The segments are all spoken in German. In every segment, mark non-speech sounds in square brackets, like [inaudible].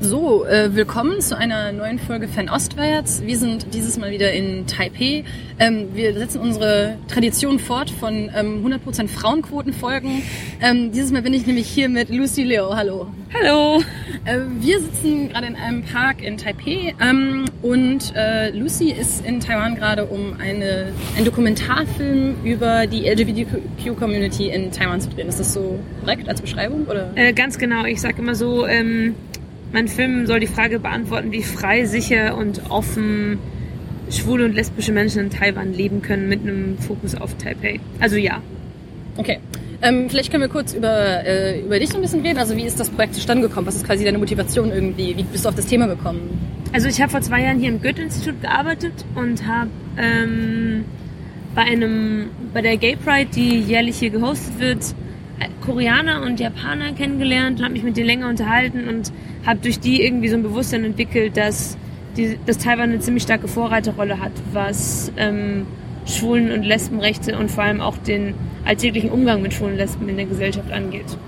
So, äh, willkommen zu einer neuen Folge Fernostwärts. Wir sind dieses Mal wieder in Taipei. Ähm, wir setzen unsere Tradition fort von ähm, 100% Frauenquotenfolgen. Ähm, dieses Mal bin ich nämlich hier mit Lucy Leo. Hallo. Hallo. Äh, wir sitzen gerade in einem Park in Taipei ähm, und äh, Lucy ist in Taiwan gerade, um eine, einen Dokumentarfilm über die LGBTQ-Community in Taiwan zu drehen. Ist das so korrekt als Beschreibung? Oder? Äh, ganz genau. Ich sage immer so, ähm, mein Film soll die Frage beantworten, wie frei, sicher und offen schwule und lesbische Menschen in Taiwan leben können mit einem Fokus auf Taipei. Also ja. Okay. Ähm, vielleicht können wir kurz über, äh, über dich so ein bisschen reden. Also wie ist das Projekt zustande gekommen? Was ist quasi deine Motivation irgendwie? Wie bist du auf das Thema gekommen? Also ich habe vor zwei Jahren hier im Goethe-Institut gearbeitet und habe ähm, bei einem bei der Gay Pride, die jährlich hier gehostet wird, Koreaner und Japaner kennengelernt und habe mich mit denen länger unterhalten und habe durch die irgendwie so ein Bewusstsein entwickelt, dass, die, dass Taiwan eine ziemlich starke Vorreiterrolle hat, was ähm, Schwulen- und Lesbenrechte und vor allem auch den alltäglichen Umgang mit Schwulen und Lesben in der Gesellschaft angeht.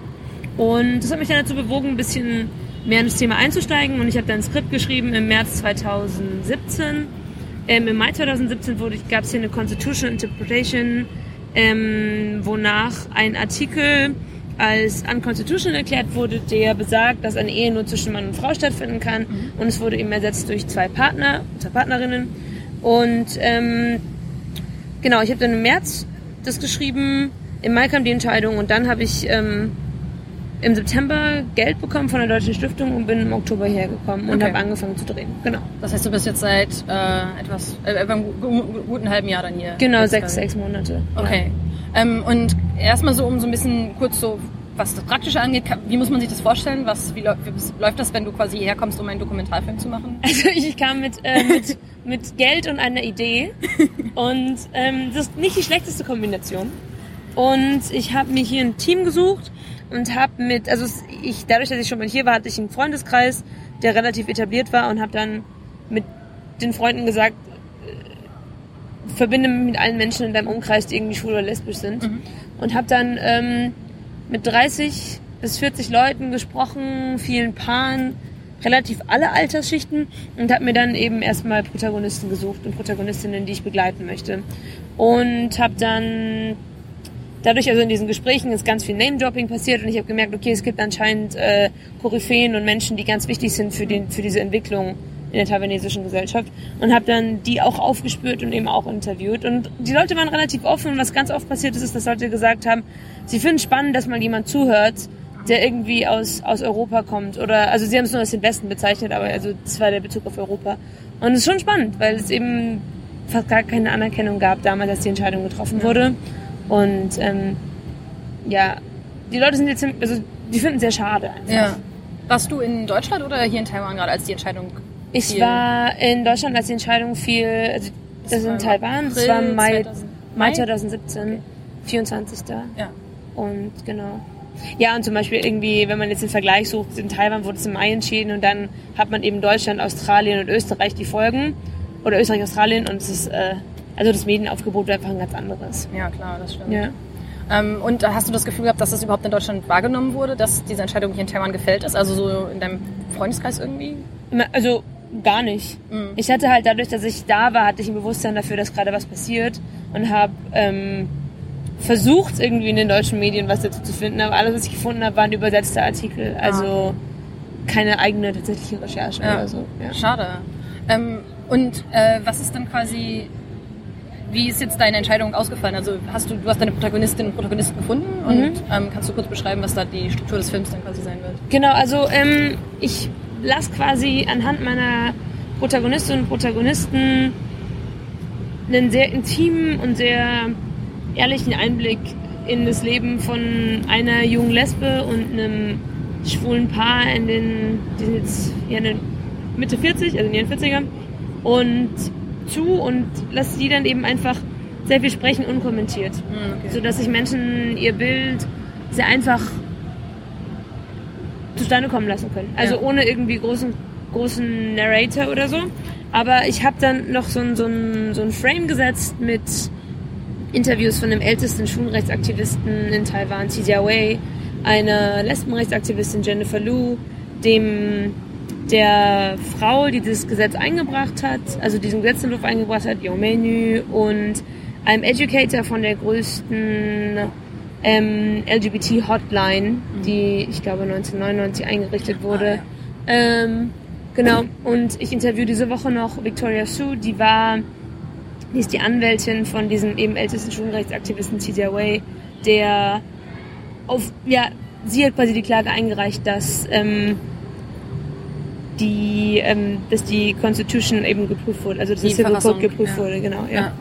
Und das hat mich dann dazu bewogen, ein bisschen mehr in das Thema einzusteigen und ich habe dann ein Skript geschrieben im März 2017. Ähm, Im Mai 2017 gab es hier eine Constitutional Interpretation, ähm, wonach ein Artikel als unconstitutional erklärt wurde, der besagt, dass eine Ehe nur zwischen Mann und Frau stattfinden kann. Mhm. Und es wurde eben ersetzt durch zwei Partner, zwei Partnerinnen. Und ähm, genau, ich habe dann im März das geschrieben, im Mai kam die Entscheidung und dann habe ich ähm, im September Geld bekommen von der Deutschen Stiftung und bin im Oktober hergekommen und okay. habe angefangen zu drehen. Genau. Das heißt, du bist jetzt seit äh, etwas, äh, einem guten halben Jahr dann hier? Genau, sechs, sechs Monate. Okay. Ja. Ähm, und erstmal so, um so ein bisschen kurz so, was das Praktische angeht, wie muss man sich das vorstellen? Was, wie, wie läuft das, wenn du quasi hierher kommst, um einen Dokumentarfilm zu machen? [laughs] Also ich kam mit, äh, mit, mit Geld und einer Idee und ähm, das ist nicht die schlechteste Kombination. Und ich habe mir hier ein Team gesucht, und habe mit, also ich, dadurch, dass ich schon mal hier war, hatte ich einen Freundeskreis, der relativ etabliert war und habe dann mit den Freunden gesagt, äh, verbinde mich mit allen Menschen in deinem Umkreis, die irgendwie schwul oder lesbisch sind. Mhm. Und habe dann ähm, mit 30 bis 40 Leuten gesprochen, vielen Paaren, relativ alle Altersschichten und habe mir dann eben erstmal Protagonisten gesucht und Protagonistinnen, die ich begleiten möchte. Und habe dann dadurch also in diesen Gesprächen ist ganz viel Name-Dropping passiert und ich habe gemerkt, okay, es gibt anscheinend äh, Koryphäen und Menschen, die ganz wichtig sind für, den, für diese Entwicklung in der taiwanesischen Gesellschaft und habe dann die auch aufgespürt und eben auch interviewt. Und die Leute waren relativ offen und was ganz oft passiert ist, ist, dass Leute gesagt haben, sie finden spannend, dass mal jemand zuhört, der irgendwie aus, aus Europa kommt oder, also sie haben es nur als den Westen bezeichnet, aber also das war der Bezug auf Europa. Und es ist schon spannend, weil es eben fast gar keine Anerkennung gab damals, als die Entscheidung getroffen wurde. Und ähm, ja, die Leute sind jetzt, also die finden es sehr schade einfach. Ja. Warst du in Deutschland oder hier in Taiwan gerade, als die Entscheidung Ich fiel? war in Deutschland, als die Entscheidung fiel, also das, das ist in Taiwan, das war Mai, 2000, Mai 2017, okay. 24. Ja. Und genau. Ja, und zum Beispiel irgendwie, wenn man jetzt den Vergleich sucht, in Taiwan wurde es im Mai entschieden und dann hat man eben Deutschland, Australien und Österreich die Folgen. Oder Österreich, Australien und es ist äh, also das Medienaufgebot wäre einfach ein ganz anderes. Ja, klar, das stimmt. Ja. Ähm, und hast du das Gefühl gehabt, dass das überhaupt in Deutschland wahrgenommen wurde, dass diese Entscheidung hier in Taiwan gefällt ist? Also so in deinem Freundeskreis irgendwie? Also gar nicht. Mhm. Ich hatte halt dadurch, dass ich da war, hatte ich ein Bewusstsein dafür, dass gerade was passiert und habe ähm, versucht, irgendwie in den deutschen Medien was dazu zu finden. Aber alles, was ich gefunden habe, waren übersetzte Artikel. Ah. Also ah. keine eigene tatsächliche Recherche ja. oder so. Ja. Schade. Ähm, und äh, was ist dann quasi wie ist jetzt deine Entscheidung ausgefallen? Also hast du, du hast deine Protagonistinnen und Protagonisten gefunden und mhm. ähm, kannst du kurz beschreiben, was da die Struktur des Films dann quasi sein wird? Genau, also ähm, ich lasse quasi anhand meiner Protagonistinnen und Protagonisten einen sehr intimen und sehr ehrlichen Einblick in das Leben von einer jungen Lesbe und einem schwulen Paar in den, die sind jetzt ja den Mitte 40, also in ihren 40ern. Und zu und lasse die dann eben einfach sehr viel sprechen unkommentiert. Hm, okay. Sodass sich Menschen ihr Bild sehr einfach zustande kommen lassen können. Also ja. ohne irgendwie großen, großen Narrator oder so. Aber ich habe dann noch so ein, so, ein, so ein Frame gesetzt mit Interviews von dem ältesten Schwulenrechtsaktivisten in Taiwan, Xi Jiawei, einer Lesbenrechtsaktivistin Jennifer Lu, dem der Frau, die das Gesetz eingebracht hat, also diesen Gesetzentwurf eingebracht hat, Yomenu, und einem Educator von der größten ähm, LGBT-Hotline, die ich glaube 1999 eingerichtet wurde. Ähm, genau, und ich interview diese Woche noch Victoria Sue, die war, die ist die Anwältin von diesem eben ältesten Schwulenrechtsaktivisten TJ Way, der auf, ja, sie hat quasi die Klage eingereicht, dass ähm, die, ähm, dass die Constitution eben geprüft wurde, also dass Die der Civil Code geprüft ja. wurde, genau, ja. Ja.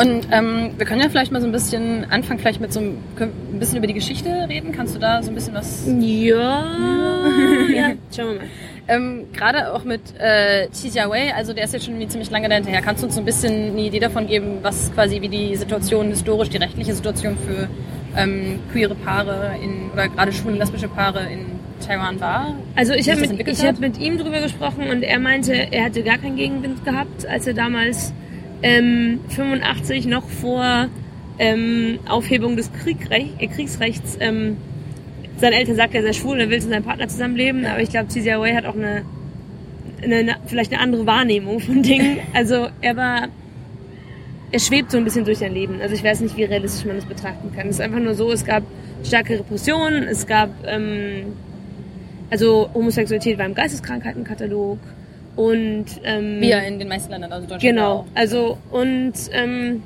Und ähm, wir können ja vielleicht mal so ein bisschen anfangen, vielleicht mit so einem, ein bisschen über die Geschichte reden. Kannst du da so ein bisschen was Ja, [laughs] ja, schauen wir mal. Ähm, Gerade auch mit äh, Xia Wei, also der ist jetzt schon ziemlich lange dahinterher. Kannst du uns so ein bisschen eine Idee davon geben, was quasi wie die Situation historisch, die rechtliche Situation für ähm, queere Paare in, oder gerade schwule lesbische Paare in Taiwan war? Also ich habe mit, ich hab mit ihm drüber gesprochen und er meinte, er hatte gar keinen Gegenwind gehabt, als er damals ähm, 85 noch vor ähm, Aufhebung des Kriegrecht, äh, Kriegsrechts ähm, seine Eltern sagt, er sei schwul und er will mit seinem Partner zusammenleben, aber ich glaube, Cizia Way hat auch eine, eine, eine, vielleicht eine andere Wahrnehmung von Dingen. [laughs] Also er war, er schwebt so ein bisschen durch sein Leben. Also ich weiß nicht, wie realistisch man das betrachten kann. Es ist einfach nur so, es gab starke Repressionen, es gab, ähm, also Homosexualität war im Geisteskrankheitenkatalog und ähm, Wie ja in den meisten Ländern, also Deutschland Genau, also und ähm,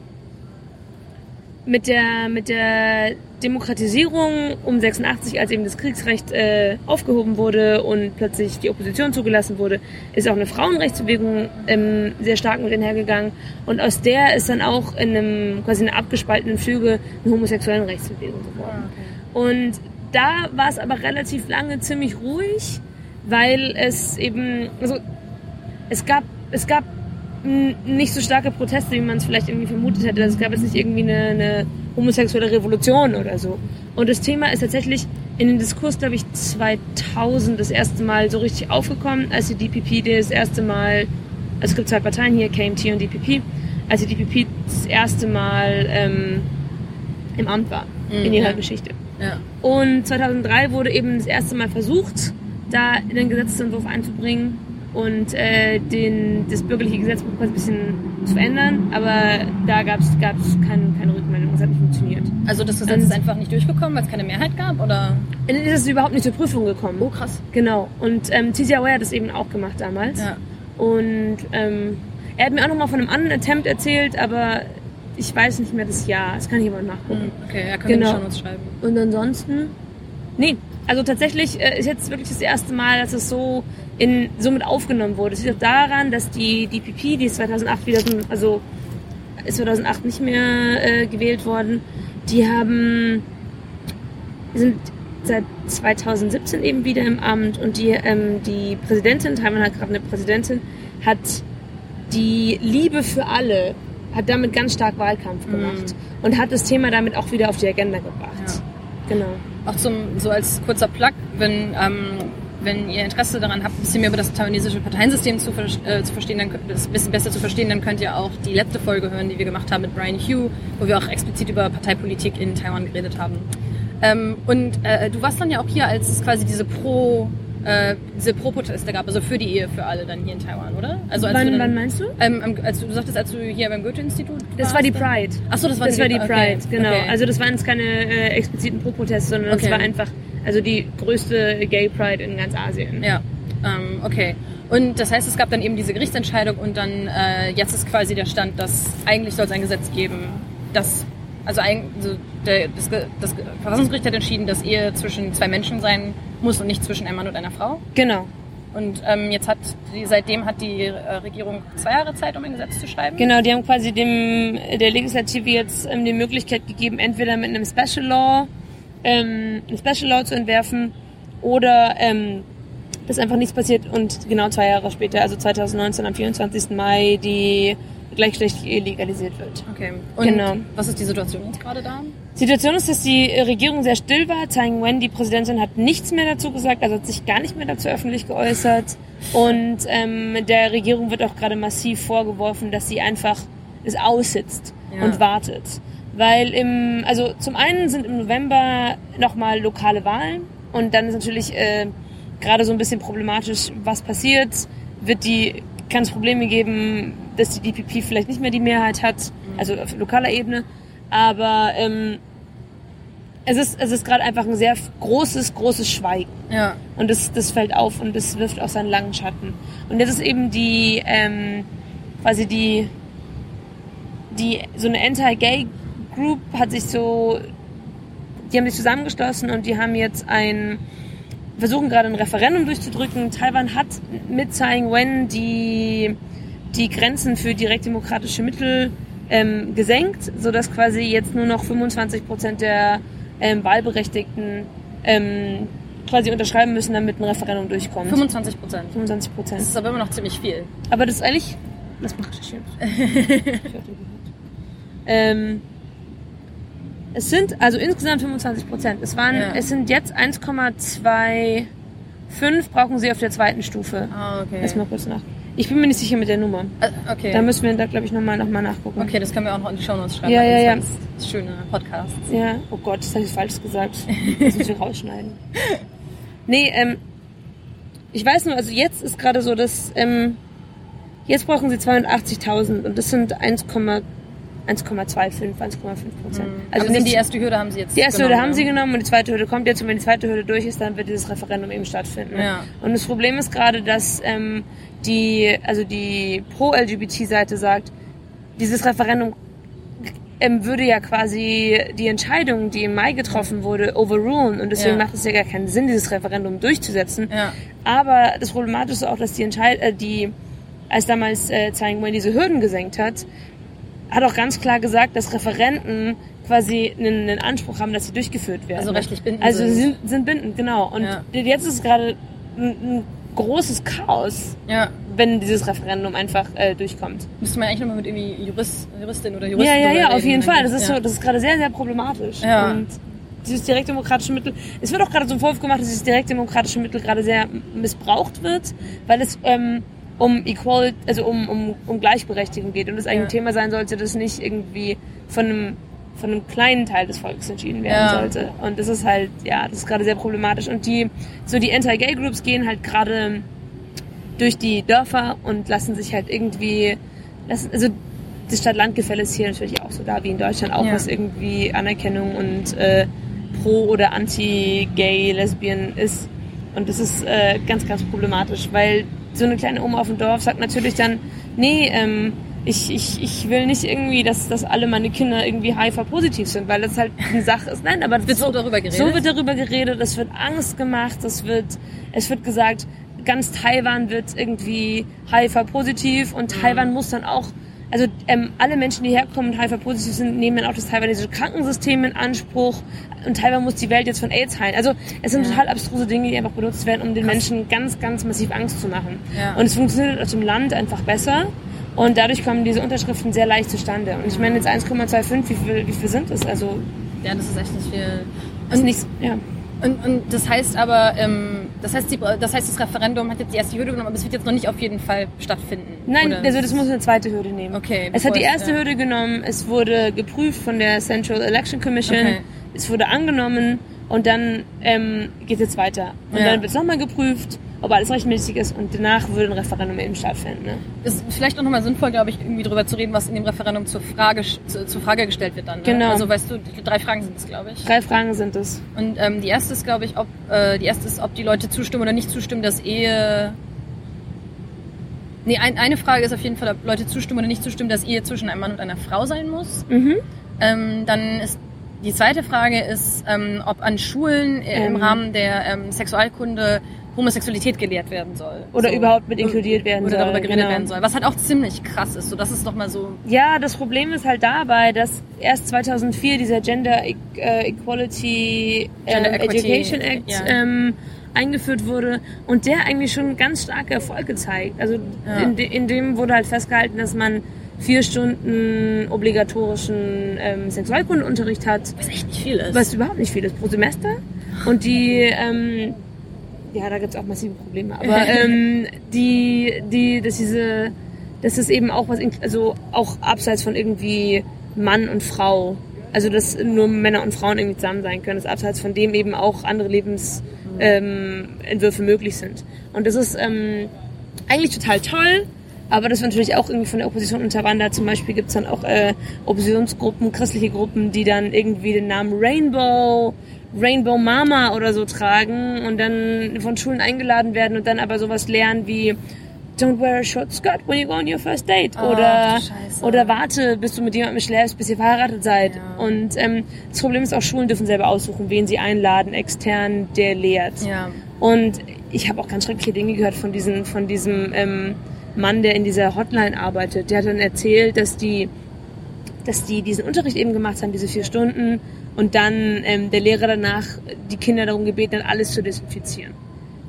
mit der mit der Demokratisierung um 86, als eben das Kriegsrecht äh, aufgehoben wurde und plötzlich die Opposition zugelassen wurde, ist auch eine Frauenrechtsbewegung ähm, sehr stark mit einhergegangen. Und aus der ist dann auch in einem quasi einer abgespaltenen Flüge eine homosexuellen Rechtsbewegung geworden. Und da war es aber relativ lange ziemlich ruhig, weil es eben, also es gab, es gab nicht so starke Proteste, wie man es vielleicht irgendwie vermutet hätte. Also es gab jetzt nicht irgendwie eine, eine homosexuelle Revolution oder so. Und das Thema ist tatsächlich in den Diskurs, glaube ich, 2000 das erste Mal so richtig aufgekommen, als die DPP das erste Mal, also es gibt zwei Parteien hier, KMT und DPP, als die DPP das erste Mal ähm, im Amt war Mhm, in ihrer. Geschichte. Ja. Und 2003 wurde eben das erste Mal versucht, da in den Gesetzentwurf einzubringen und äh, den, das bürgerliche Gesetzbuch ein bisschen zu verändern. Aber da gab es kein, keine Rückmeldung, es hat nicht funktioniert. Also das Gesetz Und- ist einfach nicht durchgekommen, weil es keine Mehrheit gab, oder? Dann ist es überhaupt nicht zur Prüfung gekommen. Oh, krass. Genau. Und ähm, TCA hat das eben auch gemacht damals. Ja. Und ähm, er hat mir auch nochmal von einem anderen Attempt erzählt, aber ich weiß nicht mehr das Jahr. Das kann aber nachgucken. Hm, Okay, ja, können Genau. schon uns schreiben. Und ansonsten, nee, also tatsächlich äh, ist jetzt wirklich das erste Mal, dass es so in so mit aufgenommen wurde. Es liegt auch daran, dass die DPP, die ist 2008 wieder, so- also ist 2008 nicht mehr äh, gewählt worden, die haben sind seit 2017 eben wieder im Amt und die ähm, die Präsidentin, Taiwan hat gerade eine Präsidentin, hat die Liebe für alle hat damit ganz stark Wahlkampf gemacht und hat das Thema damit auch wieder auf die Agenda gebracht. Genau. Auch zum, so als kurzer Plug, wenn, ähm, wenn ihr Interesse daran habt, ein bisschen mehr über das taiwanesische Parteiensystem zu, äh, zu verstehen, dann könnt- das ein bisschen besser zu verstehen, dann könnt ihr auch die letzte Folge hören, die wir gemacht haben mit Brian Hugh, wo wir auch explizit über Parteipolitik in Taiwan geredet haben. Ähm, und äh, du warst dann ja auch hier, als es quasi diese Pro, äh, diese Pro-Proteste gab, also für die Ehe für alle dann hier in Taiwan, oder? Also als du Wann, dann, wann meinst du? Ähm, als du, sagtest, als du hier beim Goethe-Institut Das war die? Pride. Ach so, das war das die- war die okay, Pride, genau. okay. Also das waren jetzt keine äh, expliziten Pro-Proteste, sondern Okay. es war einfach also die größte Gay Pride in ganz Asien. Ja, ähm, okay. Und das heißt, es gab dann eben diese Gerichtsentscheidung und dann äh, jetzt ist quasi der Stand, dass eigentlich soll es ein Gesetz geben, das also, ein, also der, das, das Ge- Verfassungsgericht hat entschieden, dass Ehe zwischen zwei Menschen sein muss und nicht zwischen einem Mann und einer Frau. Genau. Und ähm, jetzt hat die, seitdem hat die äh, Regierung zwei Jahre Zeit, um ein Gesetz zu schreiben. Genau, die haben quasi dem der Legislative jetzt ähm, die Möglichkeit gegeben, entweder mit einem Special Law ähm, ein Special Law zu entwerfen oder ähm, dass einfach nichts passiert und genau zwei Jahre später, also 2019 am 24. Mai, die Ehe legalisiert wird. Okay. Und Genau. was ist die Situation jetzt gerade da? Situation ist, dass die Regierung sehr still war. Tsai Ing-wen, die Präsidentin, hat nichts mehr dazu gesagt, also hat sich gar nicht mehr dazu öffentlich geäußert. Und ähm, der Regierung wird auch gerade massiv vorgeworfen, dass sie einfach es aussitzt Ja. und wartet. Weil im, also zum einen sind im November nochmal lokale Wahlen und dann ist natürlich äh, gerade so ein bisschen problematisch, was passiert. Wird die, kann es Probleme geben, dass die DPP vielleicht nicht mehr die Mehrheit hat, also auf lokaler Ebene. Aber ähm, es ist, es ist gerade einfach ein sehr großes, großes Schweigen. Ja. Und das, das fällt auf und das wirft auch seinen langen Schatten. Und jetzt ist eben die, ähm, quasi die, die, so eine Anti-Gay-Group hat sich so, die haben sich zusammengeschlossen und die haben jetzt ein, versuchen gerade ein Referendum durchzudrücken. Taiwan hat mit Tsai Ing-wen die, die Grenzen für direktdemokratische Mittel ähm, gesenkt, sodass quasi jetzt nur noch 25 Prozent der ähm, Wahlberechtigten ähm, quasi unterschreiben müssen, damit ein Referendum durchkommt. 25 Prozent. 25 Prozent. Das ist aber immer noch ziemlich viel. Aber das ist eigentlich. [laughs] Hab den gehört. ähm, es sind also insgesamt 25 Prozent. Es waren, Ja. es sind jetzt 1,25 brauchen sie auf der zweiten Stufe. Ah, okay. Lass mal kurz nach. Ich bin mir nicht sicher mit der Nummer. Äh, okay. Da müssen wir da glaube ich nochmal noch mal nachgucken. okay, das können wir auch noch in die Show Notes schreiben. Ja, ja, ja. Das ist schöne Podcasts. Ja, oh Gott, das habe ich falsch gesagt. [laughs] Das müssen wir rausschneiden. Nee, ähm, ich weiß nur, also jetzt ist gerade so, dass, ähm, jetzt brauchen sie 280.000 und das sind 1,1,25, 1,5 Prozent. Also nicht- die erste Hürde haben sie jetzt die erste genommen, Hürde haben ne? sie genommen und die zweite Hürde kommt jetzt und wenn die zweite Hürde durch ist, dann wird dieses Referendum eben stattfinden. Ja. Und das Problem ist gerade, dass ähm, die, also die Pro-LGBT-Seite sagt, dieses Referendum ähm, würde ja quasi die Entscheidung, die im Mai getroffen wurde, overrulen und deswegen Ja. macht es ja gar keinen Sinn, dieses Referendum durchzusetzen. Ja. Aber das Problematische ist auch, dass die Entscheid äh, die, als damals äh, Tsai Ing-wen diese Hürden gesenkt hat, hat auch ganz klar gesagt, dass Referenten quasi einen, einen Anspruch haben, dass sie durchgeführt werden. Also rechtlich bindend Also sind. sind, sind bindend, genau. Und Ja. jetzt ist es gerade ein, ein großes Chaos, Ja. wenn dieses Referendum einfach äh, durchkommt. Müsste man eigentlich nochmal mit irgendwie Jurist, Juristin oder Juristen Ja, ja, ja, auf jeden wenn Fall. Das ist ja. so, das ist gerade sehr, sehr problematisch. Ja. Und dieses direktdemokratische Mittel, es wird auch gerade zum Vorwurf gemacht, dass dieses direktdemokratische Mittel gerade sehr missbraucht wird, weil es ähm, um Equality, also um, um, um Gleichberechtigung geht und es eigentlich Ja. ein Thema sein sollte, das nicht irgendwie von einem von einem kleinen Teil des Volkes entschieden werden Ja. sollte. Und das ist halt, ja, das ist gerade sehr problematisch. Und die, so die Anti-Gay-Groups gehen halt gerade durch die Dörfer und lassen sich halt irgendwie, lassen, also das Stadt-Land-Gefälle ist hier natürlich auch so da wie in Deutschland, auch Ja. was irgendwie Anerkennung und äh, pro- oder anti-gay, lesbian ist. Und das ist äh, ganz, ganz problematisch, weil so eine kleine Oma auf dem Dorf sagt natürlich dann, nee, ähm, ich, ich, ich will nicht irgendwie, dass, dass alle meine Kinder irgendwie HIV-positiv sind, weil das halt eine Sache ist. Nein, aber Wird so darüber geredet? so wird darüber geredet, es wird Angst gemacht, es wird, es wird gesagt, ganz Taiwan wird irgendwie HIV-positiv und Taiwan muss dann auch, also ähm, alle Menschen, die herkommen und HIV-positiv sind, nehmen dann auch das taiwanesische Krankensystem in Anspruch und Taiwan muss die Welt jetzt von AIDS heilen. Also es sind Ja. total abstruse Dinge, die einfach benutzt werden, um den Menschen ganz, ganz massiv Angst zu machen. Ja. Und es funktioniert auf dem Land einfach besser. Und dadurch kommen diese Unterschriften sehr leicht zustande. Und ich meine jetzt 1,25, wie viel, wie viel sind das? Also Ja, das ist echt nicht viel. ist Und, nichts, ja. Und, und das heißt aber, ähm, das, heißt, die, das heißt, das Referendum hat jetzt die erste Hürde genommen, aber es wird jetzt noch nicht auf jeden Fall stattfinden. Nein, oder? also das muss eine zweite Hürde nehmen. Okay, Es hat die erste ja. Hürde genommen, es wurde geprüft von der Central Election Commission, Okay. es wurde angenommen und dann ähm, geht es jetzt weiter. Und Ja. dann wird es nochmal geprüft, ob alles rechtmäßig ist und danach würde ein Referendum eben stattfinden. Ne? ist vielleicht auch nochmal sinnvoll, glaube ich, irgendwie drüber zu reden, was in dem Referendum zur Frage, zu, zur Frage gestellt wird dann. Ne? Genau. Also weißt du, drei Fragen sind es, glaube ich. Drei Fragen sind es. Und ähm, die erste ist, glaube ich, ob äh, die erste ist, ob die Leute zustimmen oder nicht zustimmen, dass Ehe. Nee, ein, eine Frage ist auf jeden Fall, ob Leute zustimmen oder nicht zustimmen, dass Ehe zwischen einem Mann und einer Frau sein muss. Mhm. Ähm, dann ist die zweite Frage ist, ähm, ob an Schulen äh, im Ähm. Rahmen der ähm, Sexualkunde Homosexualität gelehrt werden soll. Oder überhaupt mit inkludiert werden oder soll, darüber geredet genau. werden soll. Was halt auch ziemlich krass ist. So, das ist doch mal so. Ja, das Problem ist halt dabei, dass erst 2004 dieser Gender E- äh, Equality ähm, Gender Equity, Education Act ja. ähm, eingeführt wurde und der eigentlich schon ganz starke Erfolge zeigt. Also Ja. in, de in dem wurde halt festgehalten, dass man vier Stunden obligatorischen ähm, Sexualkundenunterricht hat, Was echt nicht viel ist. was überhaupt nicht viel ist pro Semester. Und die, ähm, ja, da gibt's auch massive Probleme, aber [laughs] ähm, die, die, dass diese, dass das eben auch was, also auch abseits von irgendwie Mann und Frau, also dass nur Männer und Frauen irgendwie zusammen sein können, dass abseits von dem eben auch andere Lebens, ähm, Entwürfe möglich sind. Und das ist ähm, eigentlich total toll, aber das wird natürlich auch irgendwie von der Opposition unterwandert. Zum Beispiel gibt's dann auch äh, Oppositionsgruppen, christliche Gruppen, die dann irgendwie den Namen Rainbow, Rainbow Mama oder so tragen und dann von Schulen eingeladen werden und dann aber sowas lernen wie Don't wear a short skirt when you go on your first date. Oh, oder, oder warte, bis du mit jemandem schläfst, bis ihr verheiratet seid. Ja. Und ähm, das Problem ist auch, Schulen dürfen selber aussuchen, wen sie einladen, extern, der lehrt. Ja. Und ich habe auch ganz schreckliche Dinge gehört von, diesen, von diesem ähm, Mann, der in dieser Hotline arbeitet. Der hat dann erzählt, dass die, dass die diesen Unterricht eben gemacht haben, diese vier Stunden, und dann ähm, der Lehrer danach die Kinder darum gebeten hat, alles zu desinfizieren.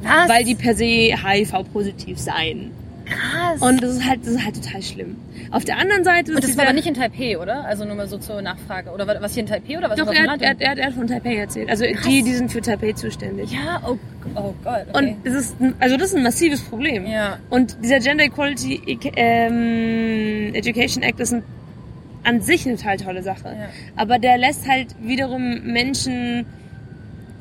Was? Weil die per se HIV-positiv seien. Krass. Und das ist halt, das ist halt total schlimm. Auf der anderen Seite Und das war aber nicht in Taipei, oder? Also nur mal so zur Nachfrage. Oder was hier in Taipei oder was Doch, er, hat- er, er, er hat von Taipei erzählt. Also Krass. die, die sind für Taipei zuständig. ja, oh, oh Gott, okay. Und das ist, ein- also das ist ein massives Problem. Ja. Und dieser Gender Equality ähm, Education Act ist ein, an sich eine total tolle Sache. Ja. Aber der lässt halt wiederum Menschen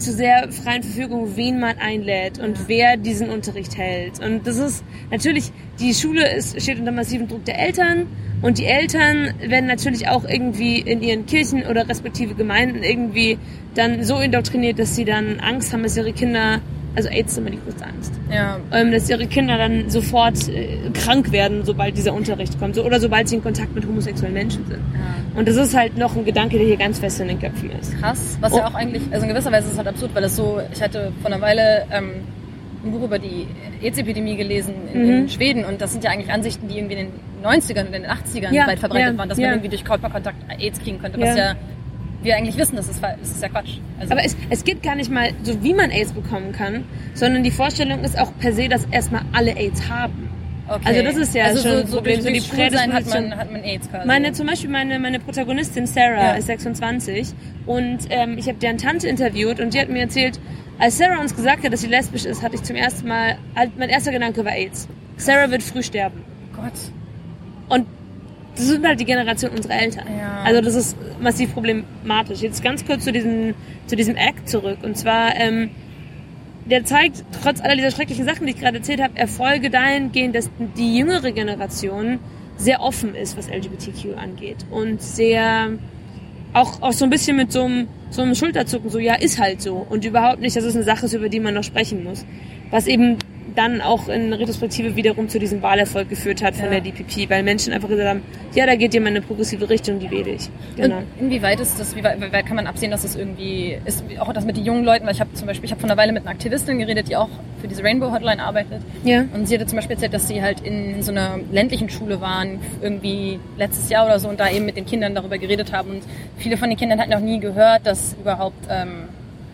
zu sehr freien Verfügung, wen man einlädt und wer diesen Unterricht hält. Und das ist natürlich, die Schule ist, steht unter massivem Druck der Eltern und die Eltern werden natürlich auch irgendwie in ihren Kirchen oder respektive Gemeinden irgendwie dann so indoktriniert, dass sie dann Angst haben, dass ihre Kinder, also AIDS ist immer die größte Angst, ja. ähm, dass ihre Kinder dann sofort äh, krank werden, sobald dieser Unterricht kommt so, oder sobald sie in Kontakt mit homosexuellen Menschen sind. ja. Und das ist halt noch ein Gedanke, der hier ganz fest in den Köpfen ist. Krass. Was Oh. ja auch eigentlich, also in gewisser Weise ist es halt absurd, weil es so, ich hatte vor einer Weile ähm, ein Buch über die AIDS-Epidemie gelesen in, Mhm. in Schweden und das sind ja eigentlich Ansichten, die irgendwie in den 90ern und in den 80ern Ja, weit verbreitet waren, dass man irgendwie durch Körperkontakt AIDS kriegen könnte, was Ja. Wir eigentlich wissen, das ist, das ist ja Quatsch. Also, Aber es, es geht gar nicht mal so, wie man AIDS bekommen kann, sondern die Vorstellung ist auch per se, dass erstmal alle AIDS haben. okay. also das ist ja also schon so, ein so Problem, durch, so die Schwulsein hat Prädisposition. man, hat man AIDS quasi. Meine, zum Beispiel meine, meine Protagonistin Sarah Ja. ist 26 und ähm, ich habe deren Tante interviewt und die hat mir erzählt, als Sarah uns gesagt hat, dass sie lesbisch ist, hatte ich zum ersten Mal, mein erster Gedanke war AIDS. Sarah wird früh sterben. Gott. Und das sind halt die Generation unserer Eltern. Ja. Also das ist massiv problematisch. Jetzt ganz kurz zu diesem, zu diesem Act zurück. Und zwar, ähm, der zeigt trotz aller dieser schrecklichen Sachen, die ich gerade erzählt habe, Erfolge dahingehend, dass die jüngere Generation sehr offen ist, was LGBTQ angeht. Und sehr auch, auch so ein bisschen mit so einem, so einem Schulterzucken, so ja, ist halt so. Und überhaupt nicht, dass es eine Sache ist, über die man noch sprechen muss. Was eben dann auch in Retrospektive wiederum zu diesem Wahlerfolg geführt hat von Ja. der DPP, weil Menschen einfach gesagt haben, ja, da geht jemand in eine progressive Richtung, die wähle ich. Genau. Und inwieweit ist das, wie weit, kann man absehen, dass es irgendwie ist, auch das mit den jungen Leuten, weil ich habe zum Beispiel, ich habe vor einer Weile mit einer Aktivistin geredet, die auch für diese Rainbow Hotline arbeitet. Ja. Und sie hatte zum Beispiel erzählt, dass sie halt in so einer ländlichen Schule waren, irgendwie letztes Jahr oder so, und da eben mit den Kindern darüber geredet haben. Und viele von den Kindern hatten noch nie gehört, dass überhaupt ähm,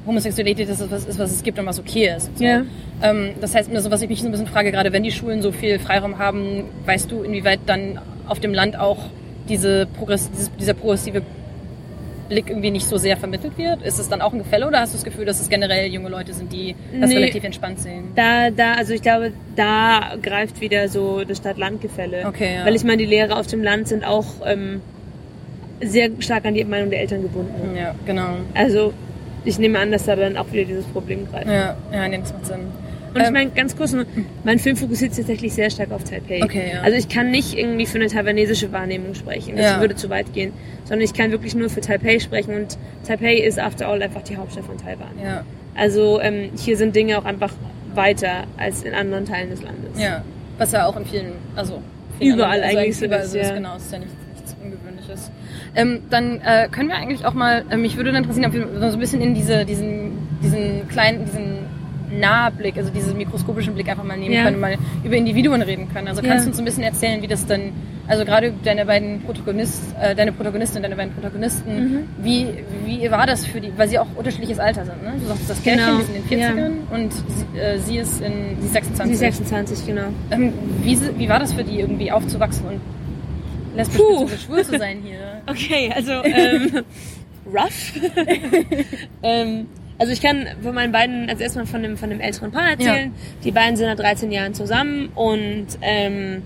Homosexualität ist, was ist, was es gibt und was okay ist. So. Ja. Ähm, das heißt, also, was ich mich so ein bisschen frage, gerade wenn die Schulen so viel Freiraum haben, weißt du, inwieweit dann auf dem Land auch diese Progress dieses, dieser progressive Blick irgendwie nicht so sehr vermittelt wird? Ist es dann auch ein Gefälle oder hast du das Gefühl, dass es generell junge Leute sind, die das Nee. relativ entspannt sehen? Da, da, also ich glaube, da greift wieder so das Stadt-Land-Gefälle. Okay, ja. Weil ich meine, die Lehrer auf dem Land sind auch ähm, sehr stark an die Meinung der Eltern gebunden. Ja, genau. Also ich nehme an, dass da dann auch wieder dieses Problem greift. Ja, ja, nee, das macht Sinn. Und ich Ähm, meine, ganz kurz, nur, mein Film fokussiert sich tatsächlich sehr stark auf Taipei. Okay, ja. Also ich kann nicht irgendwie für eine taiwanesische Wahrnehmung sprechen. Das Ja. würde zu weit gehen. Sondern ich kann wirklich nur für Taipei sprechen. Und Taipei ist after all einfach die Hauptstadt von Taiwan. Ja, Also ähm, hier sind Dinge auch einfach weiter als in anderen Teilen des Landes. ja. Was ja auch in vielen, also vielen Überall anderen- eigentlich so ist, ja. genau, ist ja Ungewöhnliches. Ähm, dann äh, können wir eigentlich auch mal, äh, mich würde dann interessieren, ob wir so ein bisschen in diese, diesen, diesen kleinen, diesen Nahblick, also diesen mikroskopischen Blick einfach mal nehmen Ja. können und mal über Individuen reden können. Also kannst Ja. du uns so ein bisschen erzählen, wie das dann, also gerade deine beiden Protagonist, äh, deine Protagonistin, deine beiden Protagonisten, Mhm. wie, wie war das für die, weil sie auch unterschiedliches Alter sind, ne? Du sagst das Pärchen, Genau. sind in den 40ern und sie, äh, sie ist in, sie ist 26. Die 26, genau. Ähm, wie, sie- wie war das für die, irgendwie aufzuwachsen und lesbisch Puh. schwul zu sein hier? [laughs] Okay, also [laughs] ähm, rough. [laughs] ähm, also ich kann von meinen beiden, also erstmal von dem, von dem älteren Paar erzählen. Die beiden sind seit 13 Jahren zusammen und ähm,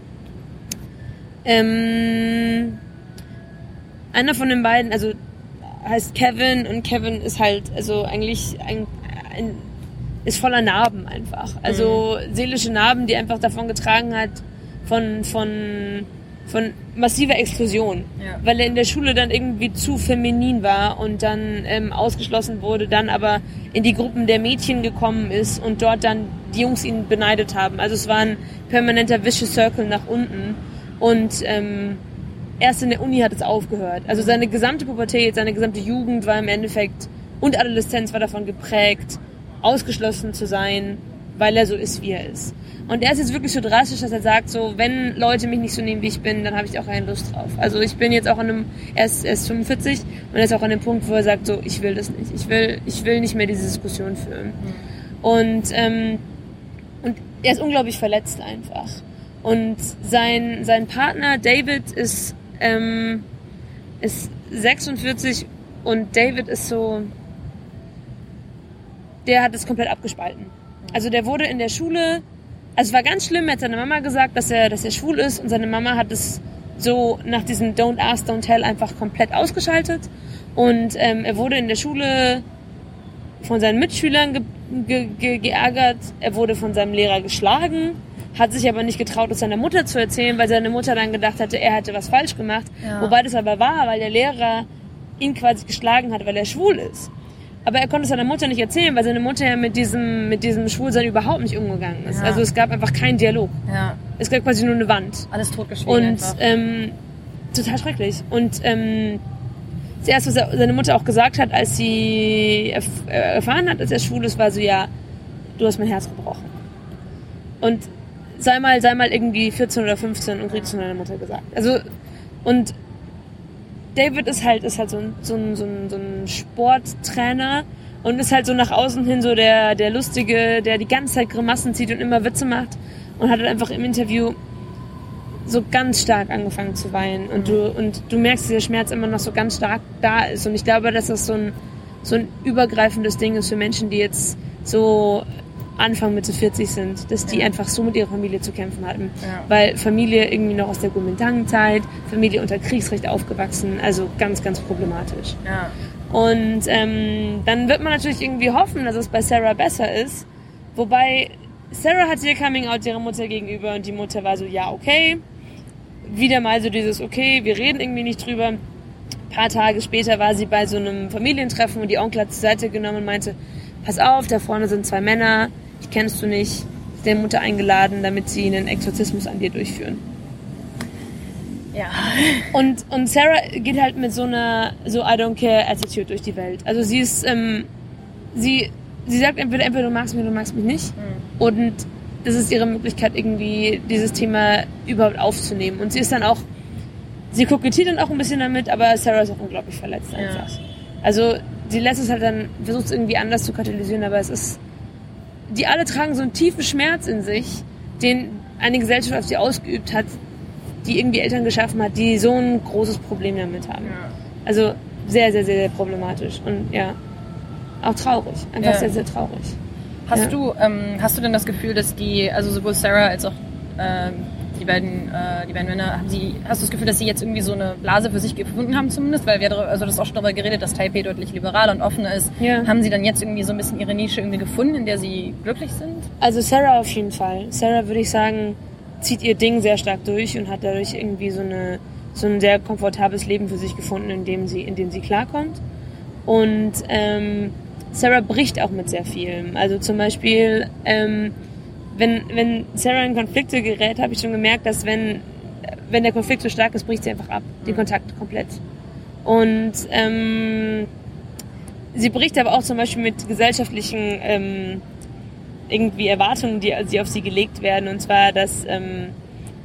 ähm, einer von den beiden, also heißt Kevin und Kevin ist halt also eigentlich ein, ein ist voller Narben einfach. Also mhm. seelische Narben, die einfach davon getragen hat, von, von, von massiver Explosion. Ja. Weil er in der Schule dann irgendwie zu feminin war und dann ähm, ausgeschlossen wurde, dann aber in die Gruppen der Mädchen gekommen ist und dort dann die Jungs ihn beneidet haben. Also es war ein permanenter Vicious Circle nach unten. Und ähm, erst in der Uni hat es aufgehört. Also seine gesamte Pubertät, seine gesamte Jugend war im Endeffekt und Adoleszenz war davon geprägt, ausgeschlossen zu sein, weil er so ist, wie er ist. Und er ist jetzt wirklich so drastisch, dass er sagt, so, wenn Leute mich nicht so nehmen, wie ich bin, dann habe ich auch keine Lust drauf. Also ich bin jetzt auch an einem, er ist, er ist 45 und er ist auch an dem Punkt, wo er sagt, so, ich will das nicht. Ich will, ich will nicht mehr diese Diskussion führen. Und, ähm, und er ist unglaublich verletzt einfach. Und sein, sein Partner David ist, ähm, ist 46 und David ist so, der hat es komplett abgespalten. Also der wurde in der Schule, also es war ganz schlimm, er hat seine Mama gesagt, dass er, dass er schwul ist und seine Mama hat es so nach diesem Don't Ask, Don't Tell einfach komplett ausgeschaltet. Und ähm, er wurde in der Schule von seinen Mitschülern ge ge ge geärgert, er wurde von seinem Lehrer geschlagen, hat sich aber nicht getraut, es seiner Mutter zu erzählen, weil seine Mutter dann gedacht hatte, er hätte was falsch gemacht. Ja. Wobei das aber war, weil der Lehrer ihn quasi geschlagen hat, weil er schwul ist. Aber er konnte es seiner Mutter nicht erzählen, weil seine Mutter ja mit diesem, mit diesem Schwulsein überhaupt nicht umgegangen ist. Ja. Also es gab einfach keinen Dialog. Ja. Es gab quasi nur eine Wand. Alles totgeschwiegen Und ähm, total schrecklich. Und ähm, das erste, was seine Mutter auch gesagt hat, als sie erf äh, erfahren hat, dass er schwul ist, war so, ja, du hast mein Herz gebrochen. Und sei mal, sei mal irgendwie 14 oder 15 und kriegst von deiner Mutter gesagt. Also, und David ist halt, ist halt so ein, so ein, so ein, so ein Sporttrainer und ist halt so nach außen hin so der, der Lustige, der die ganze Zeit Grimassen zieht und immer Witze macht und hat halt einfach im Interview so ganz stark angefangen zu weinen. Und du, und du merkst, dass der Schmerz immer noch so ganz stark da ist. Und ich glaube, dass das so ein, so ein übergreifendes Ding ist für Menschen, die jetzt so Anfang Mitte 40 sind, dass die ja. einfach so mit ihrer Familie zu kämpfen hatten. Ja. Weil Familie irgendwie noch aus der Kuomintang-Zeit, Familie unter Kriegsrecht aufgewachsen, also ganz, ganz problematisch. Ja. Und ähm, dann wird man natürlich irgendwie hoffen, dass es bei Sarah besser ist. Wobei Sarah hat ihr Coming Out ihrer Mutter gegenüber und die Mutter war so, ja, okay. Wieder mal so dieses, okay, wir reden irgendwie nicht drüber. Ein paar Tage später war sie bei so einem Familientreffen und die Onkel hat zur Seite genommen und meinte, pass auf, da vorne sind zwei Männer, die kennst du nicht, der Mutter eingeladen, damit sie einen Exorzismus an dir durchführen. Ja. Und, und Sarah geht halt mit so einer so I don't care Attitude durch die Welt. Also sie ist, ähm, sie, sie sagt entweder, entweder du magst mich oder du magst mich nicht. Mhm. Und das ist ihre Möglichkeit, irgendwie dieses Thema überhaupt aufzunehmen. Und sie ist dann auch, sie kokettiert dann auch ein bisschen damit, aber Sarah ist auch unglaublich verletzt einfach. Ja. Also sie lässt es halt dann, versucht es irgendwie anders zu katalysieren, aber es ist, die alle tragen so einen tiefen Schmerz in sich, den eine Gesellschaft auf sie ausgeübt hat, die irgendwie Eltern geschaffen hat, die so ein großes Problem damit haben. Ja. Also sehr, sehr, sehr, sehr problematisch und ja, auch traurig, einfach ja. sehr, sehr traurig. Hast ja. du, ähm, hast du denn das Gefühl, dass die, also sowohl Sarah als auch ähm, die beiden, äh, die beiden Männer, haben sie, hast du das Gefühl, dass sie jetzt irgendwie so eine Blase für sich gefunden haben zumindest? Weil wir, also das ist auch schon darüber geredet, dass Taipei deutlich liberaler und offener ist. Ja. Haben sie dann jetzt irgendwie so ein bisschen ihre Nische irgendwie gefunden, in der sie glücklich sind? Also Sarah auf jeden Fall. Sarah würde ich sagen, zieht ihr Ding sehr stark durch und hat dadurch irgendwie so eine so ein sehr komfortables Leben für sich gefunden, in dem sie, in dem sie klarkommt. Und ähm, Sarah bricht auch mit sehr vielem. Also zum Beispiel ähm, wenn, wenn Sarah in Konflikte gerät, habe ich schon gemerkt, dass wenn, wenn der Konflikt so stark ist, bricht sie einfach ab, den Kontakt komplett. Und ähm, sie bricht aber auch zum Beispiel mit gesellschaftlichen ähm, irgendwie Erwartungen, die, die auf sie gelegt werden. Und zwar, dass ähm,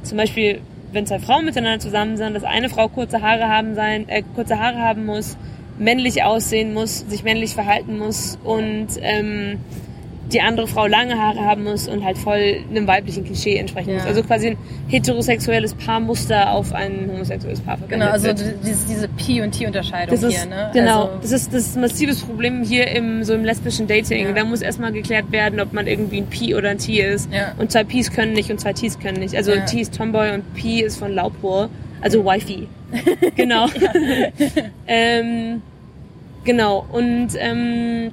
zum Beispiel, wenn zwei Frauen miteinander zusammen sind, dass eine Frau kurze Haare haben sein, äh, kurze Haare haben muss, männlich aussehen muss, sich männlich verhalten muss und ähm, die andere Frau lange Haare haben muss und halt voll einem weiblichen Klischee entsprechen ja. muss. Also quasi ein heterosexuelles Paarmuster auf ein homosexuelles Paar verwendet Genau, also diese, diese P- und T-Unterscheidung hier, ne? Genau, also das ist das ist ein massives Problem hier im so im lesbischen Dating. Ja. Da muss erstmal geklärt werden, ob man irgendwie ein P oder ein T ist. Ja. Und zwei Ps können nicht und zwei Ts können nicht. Also T ist Tomboy und P ist von Laubrohr, also Wifey. [laughs] genau. [laughs] ähm, genau, und ähm,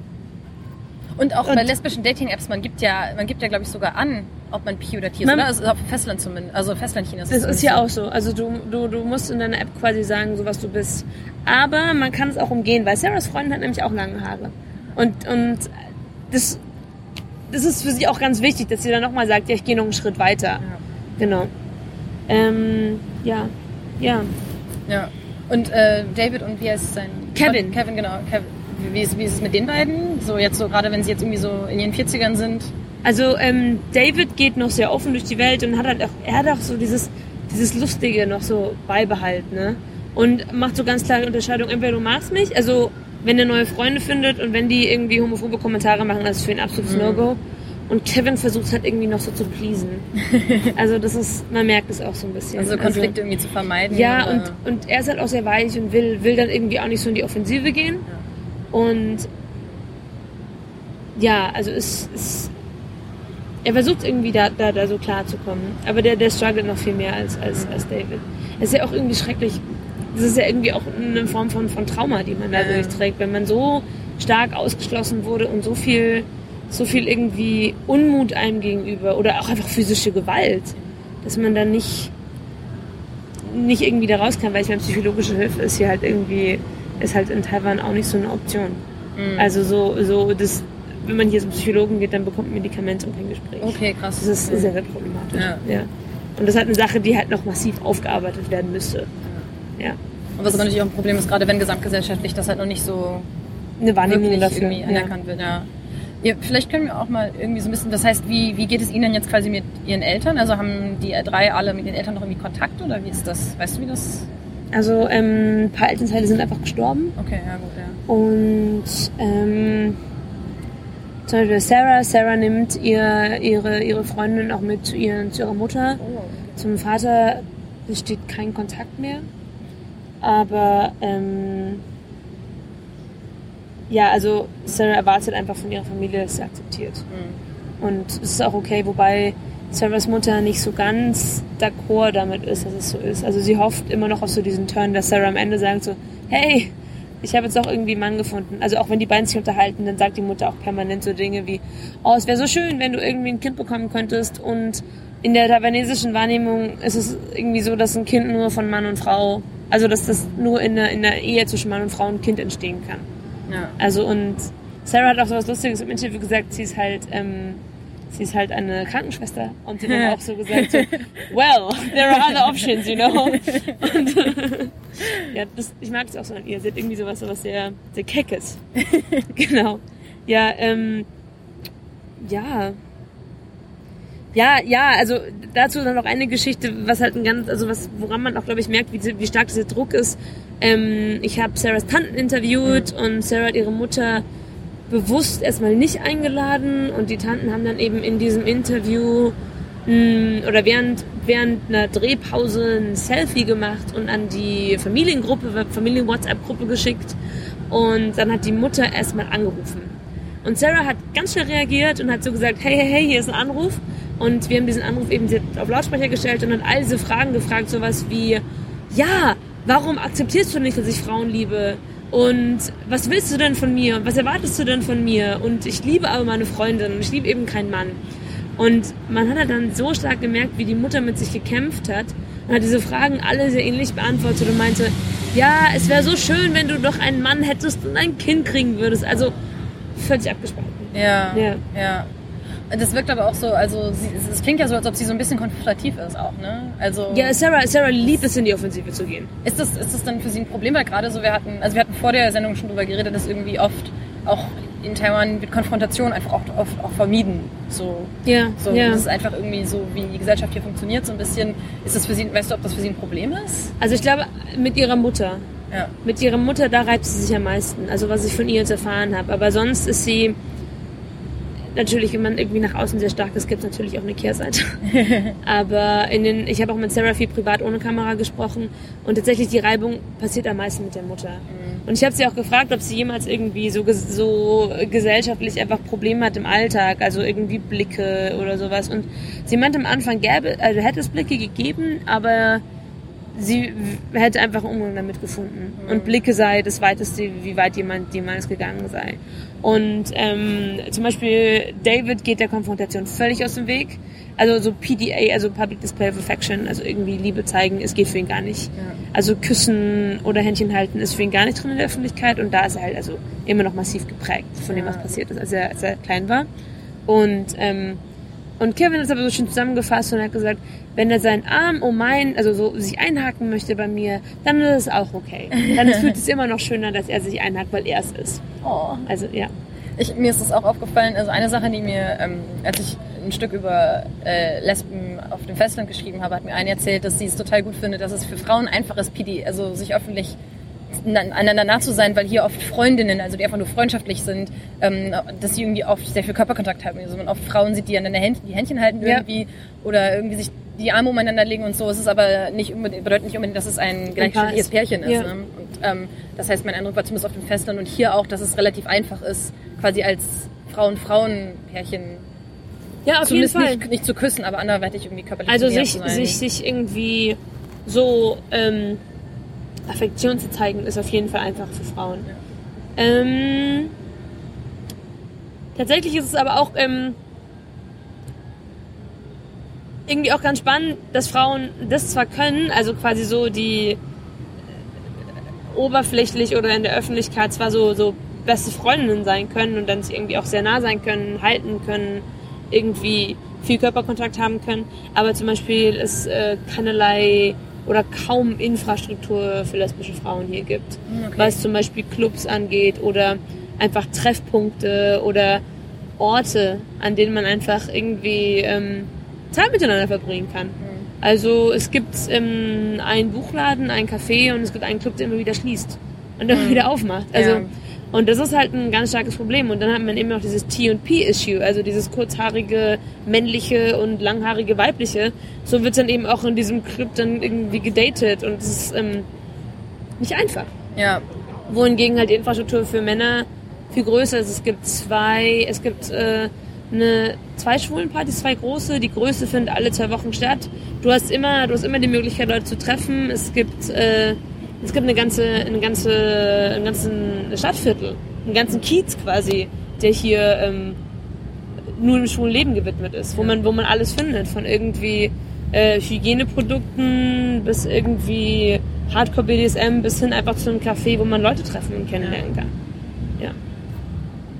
Und auch Und- bei lesbischen Dating-Apps, man gibt ja, man gibt ja, glaube ich, sogar an, ob man Pi oder T ist, Man- oder? Also auf Festland zumindest, also Festland China. Das ist ja auch so. Also du, du, du musst in deiner App quasi sagen, so was du bist. Aber man kann es auch umgehen, weil Sarahs Freundin hat nämlich auch lange Haare. Und, und das, das ist für sie auch ganz wichtig, dass sie dann nochmal sagt, ja, ich gehe noch einen Schritt weiter. Genau. Ähm, ja. Ja. Ja. Und äh, David und wie heißt sein? Kevin. Kevin, genau. Kevin. Wie ist, wie ist es mit den beiden? So jetzt so, gerade wenn sie jetzt irgendwie so in ihren 40ern sind. Also ähm, David geht noch sehr offen durch die Welt und hat halt auch, er hat auch so dieses, dieses Lustige noch so beibehalten, ne? Und macht so ganz klare Unterscheidung, entweder du magst mich, also wenn er neue Freunde findet und wenn die irgendwie homophobe Kommentare machen, das ist für ihn absolutes No-Go. Und Kevin versucht halt irgendwie noch so zu pleasen. [laughs] Also das ist, man merkt es auch so ein bisschen. Also Konflikte irgendwie zu vermeiden. ja, oder- und, und er ist halt auch sehr weich und will, will dann irgendwie auch nicht so in die Offensive gehen. Und ja, also es ist. Er versucht irgendwie da, da, da so klar zu kommen. Aber der, der struggelt noch viel mehr als, als, als David. Es ist ja auch irgendwie schrecklich. Das ist ja irgendwie auch eine Form von, von Trauma, die man da Ja. durchträgt, wenn man so stark ausgeschlossen wurde und so viel, so viel irgendwie Unmut einem gegenüber oder auch einfach physische Gewalt, dass man dann nicht, nicht irgendwie da raus kann, weil ich meine, psychologische Hilfe ist hier halt irgendwie, ist halt in Taiwan auch nicht so eine Option. Mhm. Also so, so das, wenn man hier zum Psychologen geht, dann bekommt man Medikamente und kein Gespräch. Okay, krass. Das ist Ja. sehr, sehr problematisch. Ja. Ja. Und das ist halt eine Sache, die halt noch massiv aufgearbeitet werden müsste. Ja. Und was aber natürlich auch ein Problem ist, gerade wenn gesamtgesellschaftlich das halt noch nicht so Eine Wahrnehmung dafür. irgendwie ja. anerkannt wird. Ja. Ja, vielleicht können wir auch mal irgendwie so ein bisschen, das heißt, wie, wie geht es Ihnen denn jetzt quasi mit Ihren Eltern? Also haben die drei alle mit den Eltern noch irgendwie Kontakt oder wie ist das? Weißt du, wie das? Also ähm, ein paar Elternteile sind einfach gestorben. Okay, ja gut, ja. Und ähm, zum Beispiel Sarah, Sarah nimmt ihr, ihre, ihre Freundin auch mit zu, ihren, zu ihrer Mutter. Oh, Zum Vater besteht kein Kontakt mehr. Aber ähm, ja, also Sarah erwartet einfach von ihrer Familie, dass sie akzeptiert. Mhm. Und es ist auch okay, wobei Sarahs Mutter nicht so ganz d'accord damit ist, dass es so ist. Also sie hofft immer noch auf so diesen Turn, dass Sarah am Ende sagt so, hey, ich habe jetzt auch irgendwie einen Mann gefunden. Also auch wenn die beiden sich unterhalten, dann sagt die Mutter auch permanent so Dinge wie, oh, es wäre so schön, wenn du irgendwie ein Kind bekommen könntest. Und in der taiwanesischen Wahrnehmung ist es irgendwie so, dass ein Kind nur von Mann und Frau, also dass das nur in der, in der Ehe zwischen Mann und Frau ein Kind entstehen kann. Ja. Also und Sarah hat auch so was Lustiges im Interview gesagt, sie ist halt, ähm, sie ist halt eine Krankenschwester und sie hat auch so gesagt, so, well, there are other options, you know. Und ja, das, ich mag es auch so an ihr. Sie hat irgendwie sowas, sowas sehr, sehr keckes. [laughs] genau. Ja, ähm, ja. Ja, ja, also dazu dann noch eine Geschichte, was halt ein ganz, also was, woran man auch, glaube ich, merkt, wie, wie stark dieser Druck ist. Ähm, ich habe Sarahs Tanten interviewt und Sarah hat ihre Mutter bewusst erstmal nicht eingeladen und die Tanten haben dann eben in diesem Interview mh, oder während, während einer Drehpause ein Selfie gemacht und an die Familiengruppe, Familien-WhatsApp-Gruppe geschickt und dann hat die Mutter erstmal angerufen. Und Sarah hat ganz schnell reagiert und hat so gesagt, hey, hey, hey, hier ist ein Anruf. Und wir haben diesen Anruf eben auf Lautsprecher gestellt und dann all diese Fragen gefragt, sowas wie, ja, warum akzeptierst du nicht, dass ich Frauen liebe? Und was willst du denn von mir? Was erwartest du denn von mir? Und ich liebe aber meine Freundin und ich liebe eben keinen Mann. Und man hat halt dann so stark gemerkt, wie die Mutter mit sich gekämpft hat und hat diese Fragen alle sehr ähnlich beantwortet und meinte, ja, es wäre so schön, wenn du doch einen Mann hättest und ein Kind kriegen würdest. Also völlig abgespalten. Ja. Ja. ja. Das wirkt aber auch so, also sie, es klingt ja so, als ob sie so ein bisschen konfrontativ ist auch, ne? Also Ja, Sarah, Sarah liebt es, in die Offensive zu gehen. ist das, ist das dann für sie ein Problem? Weil gerade so, wir hatten, also wir hatten vor der Sendung schon drüber geredet, dass irgendwie oft auch in Taiwan wird Konfrontation einfach oft, oft auch vermieden. So, Ja, so ja. das ist einfach irgendwie so, wie die Gesellschaft hier funktioniert, so ein bisschen. Ist das für sie, weißt du, ob das für sie ein Problem ist? Also ich glaube, mit ihrer Mutter. Ja. Mit ihrer Mutter, da reibt sie sich am meisten. Also was ich von ihr jetzt erfahren habe. Aber sonst ist sie natürlich, wenn man irgendwie nach außen sehr stark ist, gibt es natürlich auch eine Kehrseite. [laughs] Aber in den, ich habe auch mit Sarah viel privat ohne Kamera gesprochen und tatsächlich die Reibung passiert am meisten mit der Mutter. Und ich habe sie auch gefragt, ob sie jemals irgendwie so, so gesellschaftlich einfach Probleme hat im Alltag, also irgendwie Blicke oder sowas. Und sie meinte am Anfang, gäbe, also hätte es Blicke gegeben, aber sie hätte einfach einen Umgang damit gefunden. Und Blicke sei das weiteste, wie weit jemand jemals gegangen sei. Und ähm, zum Beispiel David geht der Konfrontation völlig aus dem Weg. Also so PDA, also Public Display of Affection, also irgendwie Liebe zeigen, es geht für ihn gar nicht. Also küssen oder Händchen halten ist für ihn gar nicht drin in der Öffentlichkeit und da ist er halt also immer noch massiv geprägt von dem, was passiert ist, als er, als er klein war. Und ähm, und Kevin hat es aber so schön zusammengefasst und hat gesagt, wenn er seinen Arm um meinen, also so sich einhaken möchte bei mir, dann ist es auch okay. Dann [laughs] fühlt es immer noch schöner, dass er sich einhakt, weil er es ist. Oh. Also ja. Ich, mir ist das auch aufgefallen, also eine Sache, die mir, ähm, als ich ein Stück über äh, Lesben auf dem Festland geschrieben habe, hat mir eine erzählt, dass sie es total gut findet, dass es für Frauen einfach ist, PD, also sich öffentlich einander nah zu sein, weil hier oft Freundinnen, also die einfach nur freundschaftlich sind, ähm, dass sie irgendwie oft sehr viel Körperkontakt haben. Also man oft Frauen sieht, die aneinander Händ die Händchen halten Ja. irgendwie oder irgendwie sich die Arme umeinander legen und so. Es ist aber nicht unbedingt, bedeutet nicht unbedingt, dass es ein gleichgeschlechtliches. Pärchen ist. Ja. Ne? Und ähm, das heißt, mein Eindruck war zumindest auf dem Festland und hier auch, dass es relativ einfach ist, quasi als Frauen-Frauen-Pärchen Ja, auf jeden zumindest Fall. nicht, nicht zu küssen, aber anderweitig irgendwie körperlich Also sich, sich, sich irgendwie so ähm, Affektion zu zeigen, ist auf jeden Fall einfach für Frauen. Ähm, tatsächlich ist es aber auch ähm, irgendwie auch ganz spannend, dass Frauen das zwar können, also quasi so die äh, oberflächlich oder in der Öffentlichkeit zwar so, so beste Freundinnen sein können und dann sich irgendwie auch sehr nah sein können, halten können, irgendwie viel Körperkontakt haben können, aber zum Beispiel es äh, keinerlei oder kaum Infrastruktur für lesbische Frauen hier gibt, okay. was zum Beispiel Clubs angeht oder einfach Treffpunkte oder Orte, an denen man einfach irgendwie ähm, Zeit miteinander verbringen kann. Also es gibt ähm, einen Buchladen, einen Café und es gibt einen Club, der immer wieder schließt und immer wieder aufmacht. Also Ja. Und das ist halt ein ganz starkes Problem. Und dann hat man eben noch dieses T&P-Issue, also dieses kurzhaarige männliche und langhaarige weibliche. So wird dann eben auch in diesem Club dann irgendwie gedatet und es ist ähm, nicht einfach. ja, Wohingegen halt die Infrastruktur für Männer viel größer ist. Es gibt zwei, es gibt äh, eine, zwei Schwulenpartys, zwei große. Die größte findet alle zwei Wochen statt. Du hast immer, du hast immer die Möglichkeit, Leute zu treffen. Es gibt, äh, es gibt eine ganze, eine ganze, einen ganzen Stadtviertel, einen ganzen Kiez quasi, der hier ähm, nur dem schwulen Leben gewidmet ist, wo man, wo man alles findet, von irgendwie äh, Hygieneprodukten bis irgendwie Hardcore BDSM bis hin einfach zu einem Café, wo man Leute treffen und kennenlernen kann. Ja.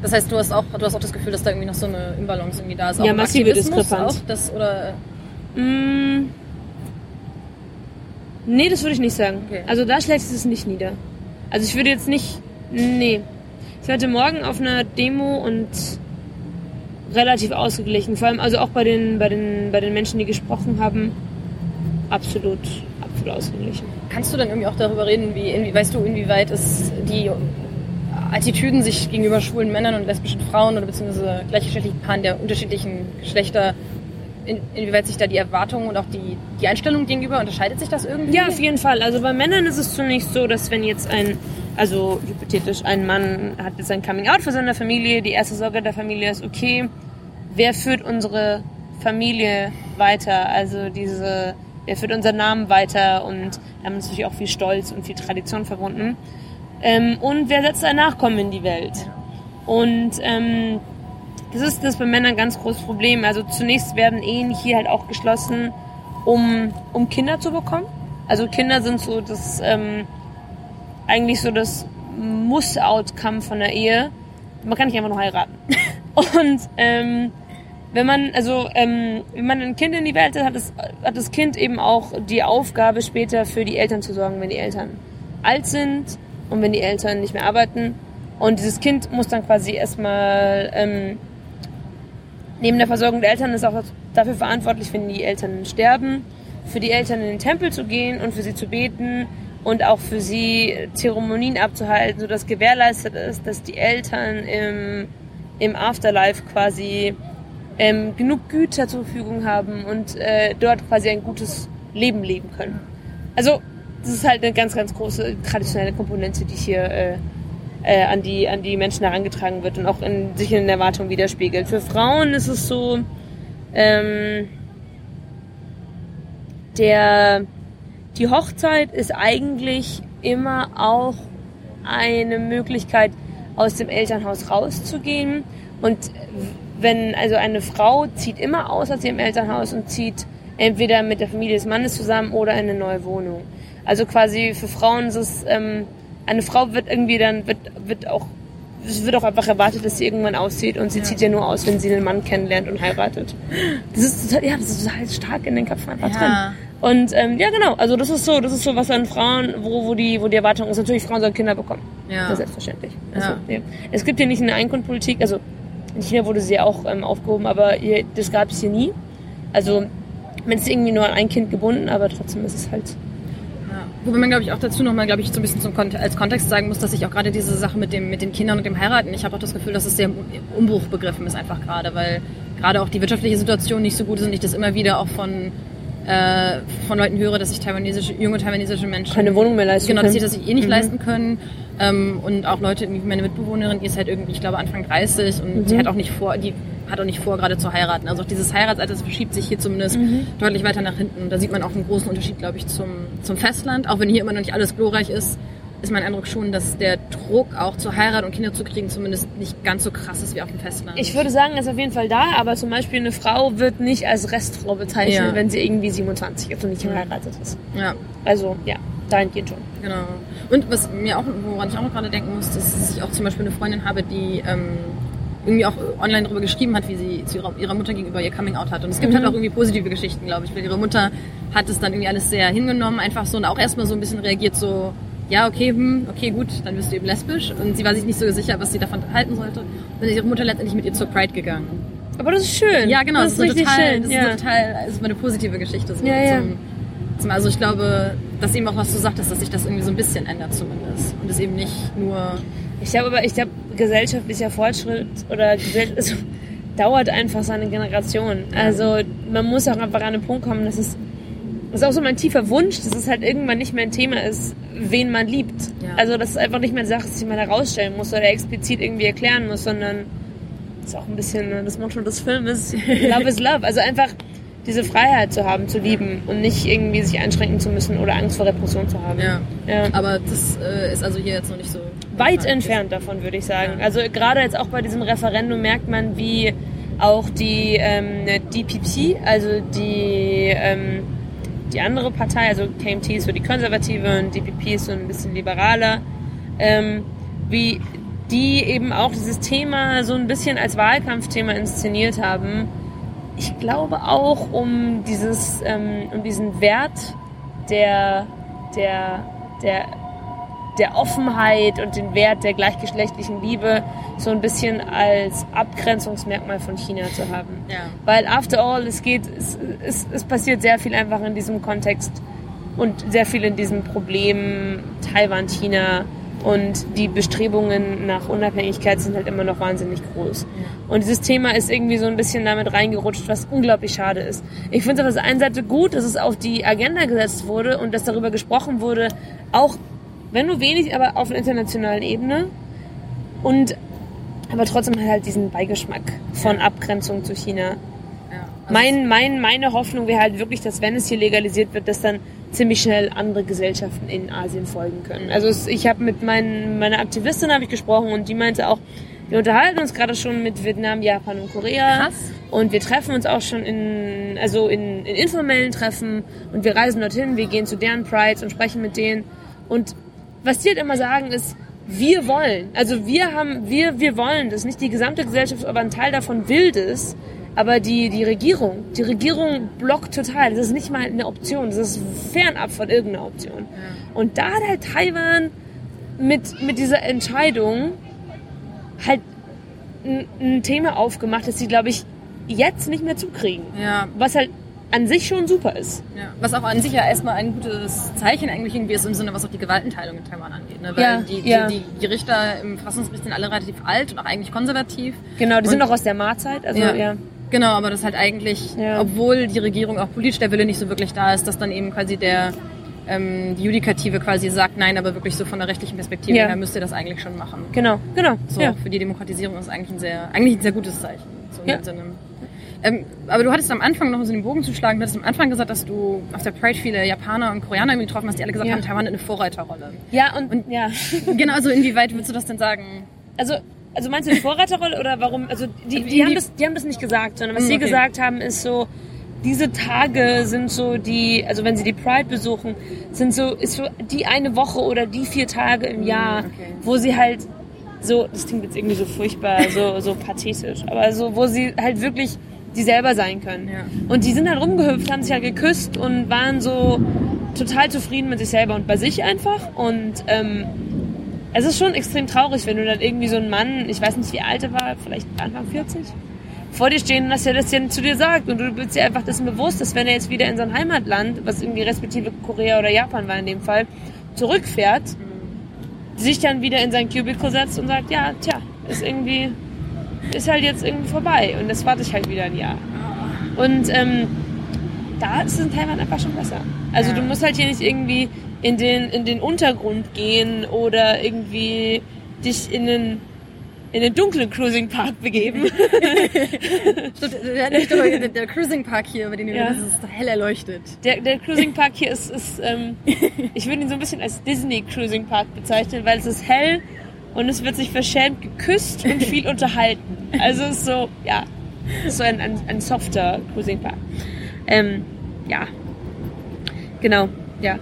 das heißt, du hast auch, du hast auch das Gefühl, dass da irgendwie noch so eine Imbalance irgendwie da ist. Ja, im massive Diskrepanz. Auch das, oder, Mm, nee, das würde ich nicht sagen. Okay. Also da schlägt es nicht nieder. Also ich würde jetzt nicht. Nee. Ich war heute Morgen auf einer Demo und relativ ausgeglichen. Vor allem also auch bei den, bei den, bei den Menschen, die gesprochen haben, absolut, absolut ausgeglichen. kannst du dann irgendwie auch darüber reden, wie, inwie, weißt du, inwieweit es die Attitüden sich gegenüber schwulen Männern und lesbischen Frauen oder beziehungsweise gleichgeschlechtlichen Paaren der unterschiedlichen Geschlechter, in, inwieweit sich da die Erwartungen und auch die, die Einstellung gegenüber, unterscheidet sich das irgendwie? Ja, auf jeden Fall. Also bei Männern ist es zunächst so, dass wenn jetzt ein, also hypothetisch, ein Mann hat jetzt ein Coming Out für seine Familie, die erste Sorge der Familie ist, okay, wer führt unsere Familie weiter? Also diese, wer führt unseren Namen weiter? Und damit ist natürlich auch viel Stolz und viel Tradition verbunden. Ähm, und wer setzt ein Nachkommen in die Welt? Und ähm, das ist das bei Männern ein ganz großes Problem. Also zunächst werden Ehen hier halt auch geschlossen, um, um Kinder zu bekommen. Also Kinder sind so das ähm, eigentlich so das Muss-Outcome von der Ehe. Man kann nicht einfach nur heiraten. [laughs] Und ähm, wenn man also ähm, wenn man ein Kind in die Welt hat, hat das, hat das Kind eben auch die Aufgabe später für die Eltern zu sorgen, wenn die Eltern alt sind und wenn die Eltern nicht mehr arbeiten. Und dieses Kind muss dann quasi erstmal ähm, neben der Versorgung der Eltern ist auch dafür verantwortlich, wenn die Eltern sterben, für die Eltern in den Tempel zu gehen und für sie zu beten und auch für sie Zeremonien abzuhalten, sodass gewährleistet ist, dass die Eltern im, im Afterlife quasi ähm, genug Güter zur Verfügung haben und äh, dort quasi ein gutes Leben leben können. Also das ist halt eine ganz, ganz große traditionelle Komponente, die hier äh, äh, an, die, an die Menschen herangetragen wird und auch in, sich in der Erwartung widerspiegelt. Für Frauen ist es so, ähm, der, die Hochzeit ist eigentlich immer auch eine Möglichkeit, aus dem Elternhaus rauszugehen. Und wenn, also eine Frau zieht immer aus aus ihrem Elternhaus und zieht entweder mit der Familie des Mannes zusammen oder in eine neue Wohnung. Also quasi für Frauen ist es, ähm, eine Frau wird irgendwie dann, wird, wird auch, es wird auch einfach erwartet, dass sie irgendwann auszieht und sie Ja. zieht ja nur aus, wenn sie einen Mann kennenlernt und heiratet. Das ist total, ja, das ist total stark in den Köpfen einfach Ja. drin. Und ähm, ja, genau. Also das ist so, das ist so was an Frauen, wo, wo die, wo die Erwartung ist. Natürlich, Frauen sollen Kinder bekommen. Ja. Das ist selbstverständlich. Also, Ja. Es gibt hier nicht eine Einkommenpolitik. Also in China wurde sie ja auch ähm, aufgehoben, aber hier, das gab es hier nie. Also man ist irgendwie nur an ein Kind gebunden, aber trotzdem ist es halt. Wobei man, glaube ich, auch dazu nochmal, glaube ich, so ein bisschen zum als Kontext sagen muss, dass ich auch gerade diese Sache mit, dem, mit den Kindern und dem Heiraten, ich habe auch das Gefühl, dass es sehr im Umbruch begriffen ist einfach gerade, weil gerade auch die wirtschaftliche Situation nicht so gut ist und ich das immer wieder auch von, äh, von Leuten höre, dass sich taiwanesische, junge taiwanesische Menschen Keine Wohnung mehr leisten Genau, dass können. sie das eh nicht Mhm. leisten können. Ähm, und auch Leute, meine Mitbewohnerin, die ist halt irgendwie, ich glaube, Anfang 30 und Mhm. die hat auch nicht vor, die hat auch nicht vor, gerade zu heiraten. Also auch dieses Heiratsalter, das verschiebt sich hier zumindest Mhm. deutlich weiter nach hinten. Da sieht man auch einen großen Unterschied, glaube ich, zum, zum Festland. Auch wenn hier immer noch nicht alles glorreich ist, ist mein Eindruck schon, dass der Druck auch zur Heirat und Kinder zu kriegen zumindest nicht ganz so krass ist wie auf dem Festland. Ich würde sagen, ist auf jeden Fall da, aber zum Beispiel eine Frau wird nicht als Restfrau bezeichnet, Ja. wenn sie irgendwie 27 ist und nicht verheiratet ist. ja, Also ja, dahingehend schon. Genau. Und was mir auch, woran ich auch noch gerade denken muss, dass ich auch zum Beispiel eine Freundin habe, die ähm, irgendwie auch online darüber geschrieben hat, wie sie zu ihrer, ihrer Mutter gegenüber ihr Coming Out hat. Und es gibt Mhm. halt auch irgendwie positive Geschichten, glaube ich, weil ihre Mutter hat es dann irgendwie alles sehr hingenommen, einfach so und auch erstmal so ein bisschen reagiert, so, ja, okay, hm, okay, gut, dann bist du eben lesbisch. Und sie war sich nicht so sicher, was sie davon halten sollte. Und dann ist ihre Mutter letztendlich mit ihr zur Pride gegangen. Aber das ist schön. Ja, genau, das, ist so richtig total, schön. das ja. ist total, das ist mal eine positive Geschichte. So Ja, ja. Zum, zum, also ich glaube, dass eben auch was du sagtest, dass sich das irgendwie so ein bisschen ändert zumindest. Und es eben nicht nur, Ich glaube aber, ich glaube, gesellschaftlicher Fortschritt oder also, dauert einfach seine Generation. Also man muss auch einfach an den Punkt kommen, dass es das ist auch so mein tiefer Wunsch, dass es halt irgendwann nicht mehr ein Thema ist, wen man liebt. Ja. Also das ist einfach nicht mehr eine Sache, dass ich mal herausstellen muss oder explizit irgendwie erklären muss, sondern das ist auch ein bisschen das Motto des Filmes, [laughs] Love is Love. Also einfach diese Freiheit zu haben, zu lieben und nicht irgendwie sich einschränken zu müssen oder Angst vor Repression zu haben. ja. Ja. Aber das äh, ist also hier jetzt noch nicht so. Weit entfernt davon, würde ich sagen. Also gerade jetzt auch bei diesem Referendum merkt man, wie auch die ähm, DPP, also die, ähm, die andere Partei, also KMT ist so die konservative und DPP ist so ein bisschen liberaler, ähm, wie die eben auch dieses Thema so ein bisschen als Wahlkampfthema inszeniert haben. Ich glaube auch um dieses, ähm, um diesen Wert der, der, der der Offenheit und den Wert der gleichgeschlechtlichen Liebe so ein bisschen als Abgrenzungsmerkmal von China zu haben. Ja. Weil after all, es geht, es, es, es passiert sehr viel einfach in diesem Kontext und sehr viel in diesem Problem Taiwan, China und die Bestrebungen nach Unabhängigkeit sind halt immer noch wahnsinnig groß. Und dieses Thema ist irgendwie so ein bisschen damit reingerutscht, was unglaublich schade ist. Ich finde es auf der einen Seite gut, dass es auf die Agenda gesetzt wurde und dass darüber gesprochen wurde, auch wenn nur wenig, aber auf einer internationalen Ebene. Und aber trotzdem halt diesen Beigeschmack von Abgrenzung zu China. ja. Also Mein, mein, meine Hoffnung wäre halt wirklich, dass wenn es hier legalisiert wird, dass dann ziemlich schnell andere Gesellschaften in Asien folgen können. Also es, ich habe mit meinen, meiner Aktivistin habe ich gesprochen und die meinte auch, wir unterhalten uns gerade schon mit Vietnam, Japan und Korea. Krass. Und wir treffen uns auch schon in, also in, in informellen Treffen und wir reisen dorthin, wir gehen zu deren Prides und sprechen mit denen. Und was die halt immer sagen ist, wir wollen, also wir haben, wir, wir wollen das, nicht die gesamte Gesellschaft, aber ein Teil davon will das, aber die, die Regierung, die Regierung blockt total, das ist nicht mal eine Option, das ist fernab von irgendeiner Option. Und da hat halt Taiwan mit, mit dieser Entscheidung halt ein, ein Thema aufgemacht, das sie, glaube ich, jetzt nicht mehr zukriegen. Ja, Was halt an sich schon super ist. ja. Was auch an sich ja erstmal ein gutes Zeichen eigentlich irgendwie ist im Sinne, was auch die Gewaltenteilung in Taiwan angeht. Ne? Weil Ja, die, die, ja. die, die Richter im Verfassungsgericht sind alle relativ alt und auch eigentlich konservativ. Genau, die sind Und- auch aus der Ma-Zeit, also ja. Genau, aber das halt eigentlich, Ja. obwohl die Regierung auch politisch der Wille nicht so wirklich da ist, dass dann eben quasi der ähm, die Judikative quasi sagt, nein, aber wirklich so von der rechtlichen Perspektive Ja. her müsst ihr das eigentlich schon machen. Genau, genau. So, Ja. für die Demokratisierung ist eigentlich ein sehr, eigentlich ein sehr gutes Zeichen. So in Ja. dem Sinne. Ähm, aber du hattest am Anfang noch so den Bogen zu schlagen. Du hattest am Anfang gesagt, dass du auf der Pride viele Japaner und Koreaner getroffen hast, die alle gesagt Ja. haben, Taiwan hat eine Vorreiterrolle. Ja, und, ja. [laughs] genau, also inwieweit würdest du das denn sagen? Also, also meinst du die Vorreiterrolle oder warum? Also die, Wie- die, haben das, die haben das nicht gesagt, sondern was Hm, sie okay. gesagt haben, ist so, diese Tage sind so die, also wenn sie die Pride besuchen, sind so, ist so die eine Woche oder die vier Tage im Jahr, Hm, okay. wo sie halt so, das klingt jetzt irgendwie so furchtbar, so, so pathetisch, aber so, wo sie halt wirklich die selber sein können. Ja. Und die sind halt rumgehüpft, haben sich halt geküsst und waren so total zufrieden mit sich selber und bei sich einfach. Und ähm, es ist schon extrem traurig, wenn du dann irgendwie so einen Mann, ich weiß nicht wie alt er war, vielleicht Anfang 40, vor dir stehen, dass er das dann zu dir sagt. Und du bist dir einfach dessen bewusst, dass wenn er jetzt wieder in sein Heimatland, was irgendwie respektive Korea oder Japan war in dem Fall, zurückfährt, sich dann wieder in sein Cubicle setzt und sagt, ja, tja, ist irgendwie, ist halt jetzt irgendwie vorbei. Und das warte ich halt wieder ein Jahr. Und ähm, da ist es in Taiwan einfach schon besser. Also Ja. du musst halt hier nicht irgendwie in den, in den Untergrund gehen oder irgendwie dich in den, in den dunklen Cruising Park begeben. Stimmt, Der, der, der, der Cruising Park hier, über den du Ja. redest, ist hell erleuchtet. Der, der Cruising Park hier ist, ist ähm, [laughs] ich würde ihn so ein bisschen als Disney Cruising Park bezeichnen, weil es ist hell und es wird sich verschämt geküsst und viel [laughs] unterhalten. Also es ist so, ja, so ein, ein, ein softer Cruising Park. Ähm, ja, genau, ja.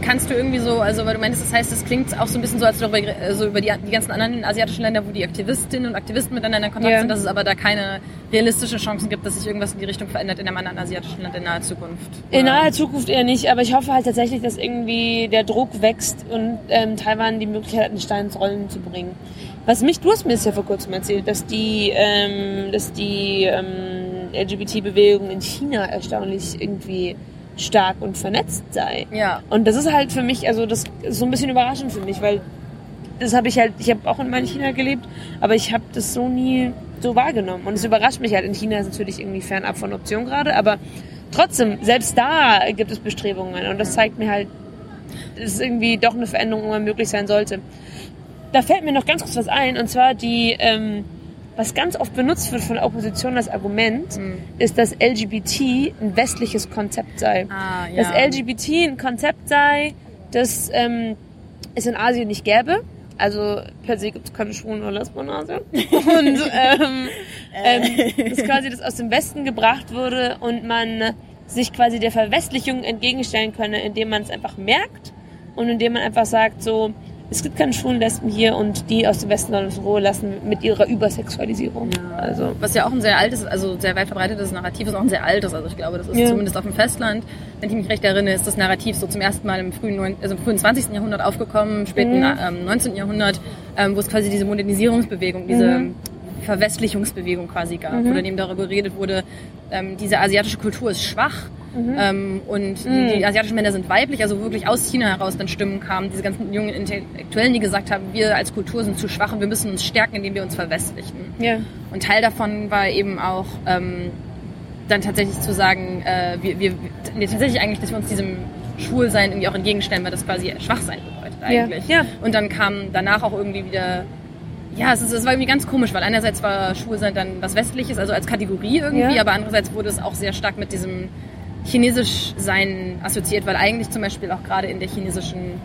Kannst du irgendwie so, also weil du meinst, das heißt, es klingt auch so ein bisschen so, als du darüber, äh, so über die, die ganzen anderen asiatischen Länder, wo die Aktivistinnen und Aktivisten miteinander in Kontakt Ja. sind, dass es aber da keine realistischen Chancen gibt, dass sich irgendwas in die Richtung verändert in einem anderen asiatischen Land in naher Zukunft. In Oder- naher Zukunft eher nicht, aber ich hoffe halt tatsächlich, dass irgendwie der Druck wächst und ähm, Taiwan die Möglichkeit hat, einen Stein ins Rollen zu bringen. Was mich, du hast mir das ja vor kurzem erzählt, dass die, ähm, dass die ähm, LGBT-Bewegung in China erstaunlich irgendwie stark und vernetzt sei. Ja. Und das ist halt für mich, also das ist so ein bisschen überraschend für mich, weil das habe ich halt, ich habe auch in meinem China gelebt, aber ich habe das so nie so wahrgenommen. Und es überrascht mich halt. In China ist natürlich irgendwie fernab von Option gerade, aber trotzdem, selbst da gibt es Bestrebungen. Und das zeigt mir halt, dass irgendwie doch eine Veränderung irgendwann möglich sein sollte. Da fällt mir noch ganz kurz was ein, und zwar die, ähm, was ganz oft benutzt wird von der Opposition als Argument, Hm. ist, dass LGBT ein westliches Konzept sei Ah, ja. dass LGBT ein Konzept sei, das ähm, es in Asien nicht gäbe. Also per se gibt es keine Schwulen oder Lesben in Asien. [laughs] Und ähm, ähm, dass quasi das aus dem Westen gebracht wurde und man sich quasi der Verwestlichung entgegenstellen könne, indem man es einfach merkt und indem man einfach sagt, so, es gibt keine schwulen Lesben hier und die aus dem Westen sollen uns in Ruhe lassen mit ihrer Übersexualisierung. Also, Was ja auch ein sehr altes, also sehr weit verbreitetes Narrativ ist, auch ein sehr altes. Also ich glaube, das ist Ja. zumindest auf dem Festland, wenn ich mich recht erinnere, ist das Narrativ so zum ersten Mal im frühen, neun- also im frühen 20. Jahrhundert aufgekommen, späten Mhm. ähm, 19. Jahrhundert, ähm, wo es quasi diese Modernisierungsbewegung, diese Mhm. Verwestlichungsbewegung quasi gab, Mhm. wo dann eben darüber geredet wurde, ähm, diese asiatische Kultur ist schwach. Mhm. Ähm, und Mhm. die, die asiatischen Männer sind weiblich, also wirklich aus China heraus dann Stimmen kamen, diese ganzen jungen Intellektuellen, die gesagt haben, wir als Kultur sind zu schwach und wir müssen uns stärken, indem wir uns verwestlichen. ja. Und Teil davon war eben auch ähm, dann tatsächlich zu sagen, äh, wir, wir, nee, tatsächlich eigentlich, dass wir uns diesem Schwulsein irgendwie auch entgegenstellen, weil das quasi Schwachsein bedeutet Ja. eigentlich. Ja. Und dann kam danach auch irgendwie wieder, ja, es, ist, es war irgendwie ganz komisch, weil einerseits war Schwulsein dann was Westliches, also als Kategorie irgendwie, Ja. aber andererseits wurde es auch sehr stark mit diesem Chinesisch-Sein assoziiert, weil eigentlich zum Beispiel auch gerade in der chinesischen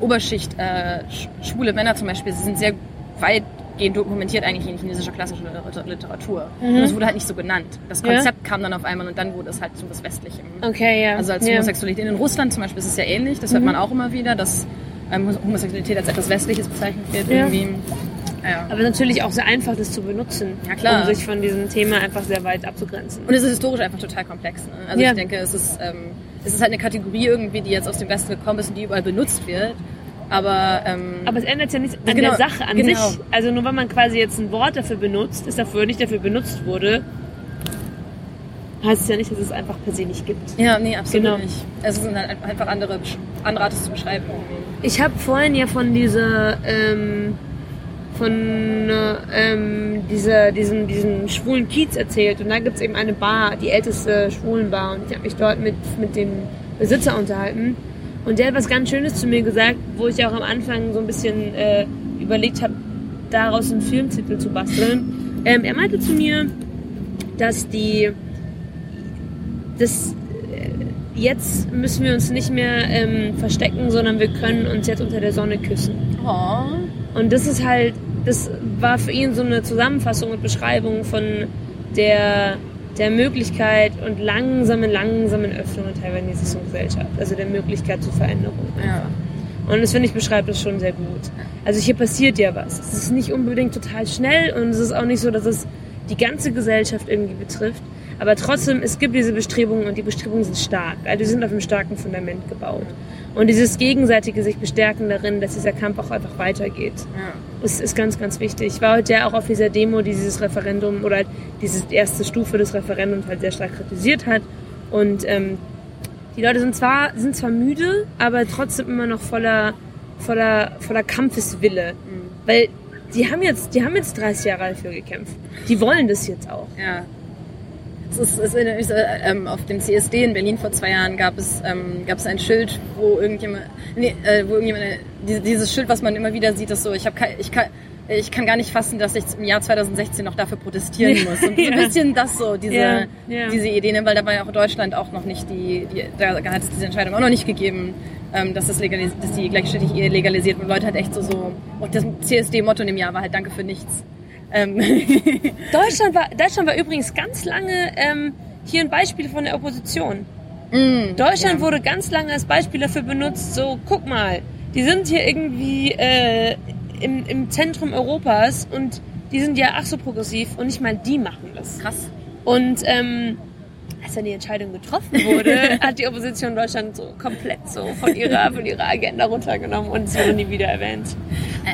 Oberschicht äh, sch- schwule Männer zum Beispiel sind sehr weitgehend dokumentiert eigentlich in chinesischer klassischer Liter- Literatur. Mhm. Und es wurde halt nicht so genannt. Das Ja. Konzept kam dann auf einmal und dann wurde es halt so was Westlichem. Okay, ja. Also als ja. Homosexualität. In Russland zum Beispiel ist es ja ähnlich, das hört Mhm. man auch immer wieder, dass ähm, Homosexualität als etwas Westliches bezeichnet wird. Ja. Irgendwie. Ja. Aber natürlich auch sehr einfach, das zu benutzen. Ja, klar. Um sich von diesem Thema einfach sehr weit abzugrenzen. Und es ist historisch einfach total komplex. Ne? Also Ja. ich denke, es ist, ähm, es ist halt eine Kategorie irgendwie, die jetzt aus dem Westen gekommen ist und die überall benutzt wird. Aber, ähm, Aber es ändert ja nichts an Genau, der Sache an genau. sich. Also nur weil man quasi jetzt ein Wort dafür benutzt, das dafür nicht dafür benutzt wurde, heißt es ja nicht, dass es einfach per se nicht gibt. ja, nee, absolut Genau. nicht. Es sind halt einfach andere, andere Art, es zu beschreiben. Ich habe vorhin ja von dieser ähm, von äh, ähm, dieser, diesem, diesem schwulen Kiez erzählt und da gibt's eben eine Bar, die älteste Schwulenbar und ich habe mich dort mit, mit dem Besitzer unterhalten und der hat was ganz Schönes zu mir gesagt, wo ich auch am Anfang so ein bisschen äh, überlegt habe, daraus einen Filmtitel zu basteln. Ähm, er meinte zu mir, dass die das äh, jetzt müssen wir uns nicht mehr ähm, verstecken, sondern wir können uns jetzt unter der Sonne küssen. Oh. Und das ist halt, das war für ihn so eine Zusammenfassung und Beschreibung von der, der Möglichkeit und langsamen, langsamen Öffnung in taiwanesischen Gesellschaft. Also der Möglichkeit zur Veränderung. Ja. Und das finde ich beschreibt das schon sehr gut. Also hier passiert ja was. Es ist nicht unbedingt total schnell und es ist auch nicht so, dass es die ganze Gesellschaft irgendwie betrifft. Aber trotzdem, es gibt diese Bestrebungen und die Bestrebungen sind stark. Also die sind auf einem starken Fundament gebaut. Und dieses gegenseitige sich bestärken darin, dass dieser Kampf auch einfach weitergeht, Ja. ist, ist ganz, ganz wichtig. Ich war heute ja auch auf dieser Demo, die dieses Referendum oder halt diese erste Stufe des Referendums halt sehr stark kritisiert hat. Und ähm, die Leute sind zwar, sind zwar müde, aber trotzdem immer noch voller, voller, voller Kampfeswille. Weil die haben jetzt, die haben jetzt 30 Jahre dafür gekämpft. Die wollen das jetzt auch. Ja. Es ist, so, ähm, auf dem CSD in Berlin vor zwei Jahren gab es, ähm, gab es ein Schild, wo irgendjemand, nee, äh, wo irgendjemand, äh, diese, dieses Schild, was man immer wieder sieht, ist so, ich habe ich kann, ich kann gar nicht fassen, dass ich im Jahr 2016 noch dafür protestieren Ja. muss. Und so [laughs] ein bisschen das so, diese, Ja, ja. diese Idee, ne? weil da war ja auch Deutschland auch noch nicht die, die da hat es diese Entscheidung auch noch nicht gegeben, ähm, dass, das legalis dass die Ehe legalisiert wird. Und Leute halt echt so, so, und das CSD-Motto in dem Jahr war halt Danke für nichts. Ähm, [laughs] Deutschland war, Deutschland war übrigens ganz lange ähm, hier ein Beispiel von der Opposition. mm, Deutschland ja. wurde ganz lange als Beispiel dafür benutzt, so guck mal, die sind hier irgendwie äh, im, im Zentrum Europas und die sind ja ach so progressiv und nicht mal die machen das. krass. Und ähm, als dann die Entscheidung getroffen wurde, [laughs] hat die Opposition Deutschland so komplett so von ihrer, von ihrer Agenda runtergenommen und es wurde nie wieder erwähnt.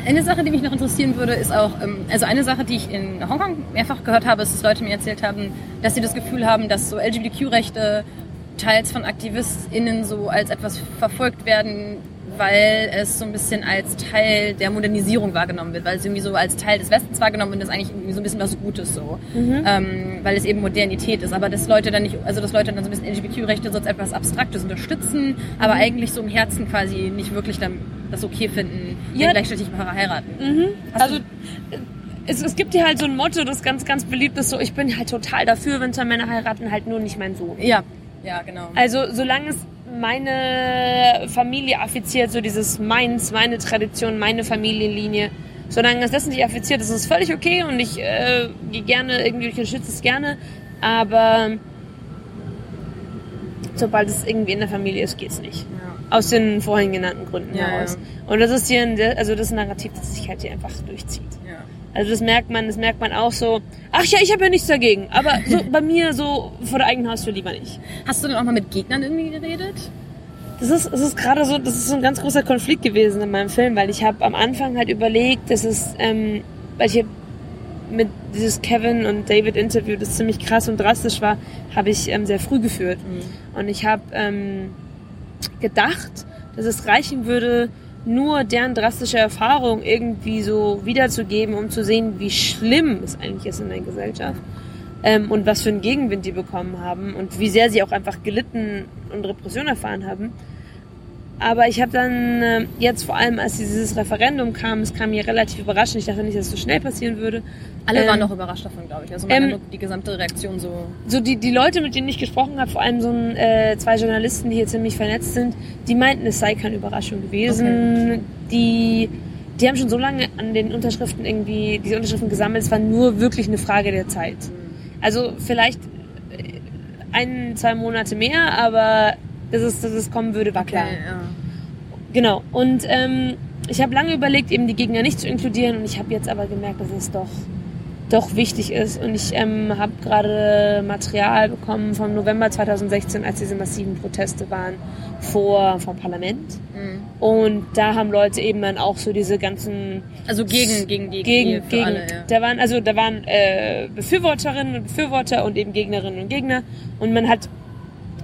Eine Sache, die mich noch interessieren würde, ist auch, ähm, also eine Sache, die ich in Hongkong mehrfach gehört habe, ist, dass Leute mir erzählt haben, dass sie das Gefühl haben, dass so LGBTQ-Rechte teils von AktivistInnen so als etwas verfolgt werden, weil es so ein bisschen als Teil der Modernisierung wahrgenommen wird, weil es irgendwie so als Teil des Westens wahrgenommen wird und das ist eigentlich irgendwie so ein bisschen was Gutes so, ähm, weil es eben Modernität ist, aber dass Leute dann nicht, also dass Leute dann so ein bisschen LGBTQ-Rechte so als etwas Abstraktes unterstützen, aber eigentlich so im Herzen quasi nicht wirklich dann das okay finden, Ja. gleichzeitig Paare heiraten. Hast Also äh, es, es gibt hier halt so ein Motto, das ganz, ganz beliebt ist, so ich bin halt total dafür, wenn zwei Männer heiraten, halt nur nicht mein Sohn. Ja, ja, genau. Also solange es meine Familie affiziert, so dieses meins, meine Tradition, meine Familienlinie, solange es das nicht affiziert, ist es völlig okay und ich äh, gehe gerne irgendwie, ich unterstütze es gerne, aber sobald es irgendwie in der Familie ist, geht's nicht. Ja. Aus den vorhin genannten Gründen Ja, heraus. Und das ist hier, ein, also das Narrativ, das sich halt hier einfach durchzieht. Also das merkt man, das merkt man auch so. Ach ja, ich habe ja nichts dagegen, aber so [laughs] bei mir so vor der eigenen Haustür lieber nicht. Hast du denn auch mal mit Gegnern irgendwie geredet? Das ist, das ist gerade so, das ist so ein ganz großer Konflikt gewesen in meinem Film, weil ich habe am Anfang halt überlegt, dass es, ähm, weil ich mit dieses Kevin und David Interview, das ziemlich krass und drastisch war, habe ich ähm, sehr früh geführt. Und ich habe ähm, gedacht, dass es reichen würde, nur deren drastische Erfahrung irgendwie so wiederzugeben, um zu sehen, wie schlimm es eigentlich ist in der Gesellschaft. Ähm, und was für einen Gegenwind die bekommen haben und wie sehr sie auch einfach gelitten und Repression erfahren haben. Aber ich habe dann äh, jetzt vor allem, als dieses Referendum kam, es kam mir relativ überraschend. Ich dachte nicht, dass es so schnell passieren würde. Alle Ähm, waren noch überrascht davon, glaube ich. Also ähm, Eindruck, die gesamte Reaktion so. so die, die Leute, mit denen ich gesprochen habe, vor allem so ein, äh, zwei Journalisten, die hier ziemlich vernetzt sind, die meinten, es sei keine Überraschung gewesen. Die, die haben schon so lange an den Unterschriften irgendwie diese Unterschriften gesammelt. Es war nur wirklich eine Frage der Zeit. Also vielleicht äh, ein, zwei Monate mehr, aber dass es, dass es kommen würde, war klar. ja. Genau. Und ähm, ich habe lange überlegt, eben die Gegner nicht zu inkludieren und ich habe jetzt aber gemerkt, dass es doch doch wichtig ist. Und ich ähm, habe gerade Material bekommen vom November 2016, als diese massiven Proteste waren vor vom Parlament. Mhm. Und da haben Leute eben dann auch so diese ganzen Also gegen, gegen die gegen, gegen alle, ja. da waren also da waren äh, Befürworterinnen und Befürworter und eben Gegnerinnen und Gegner und man hat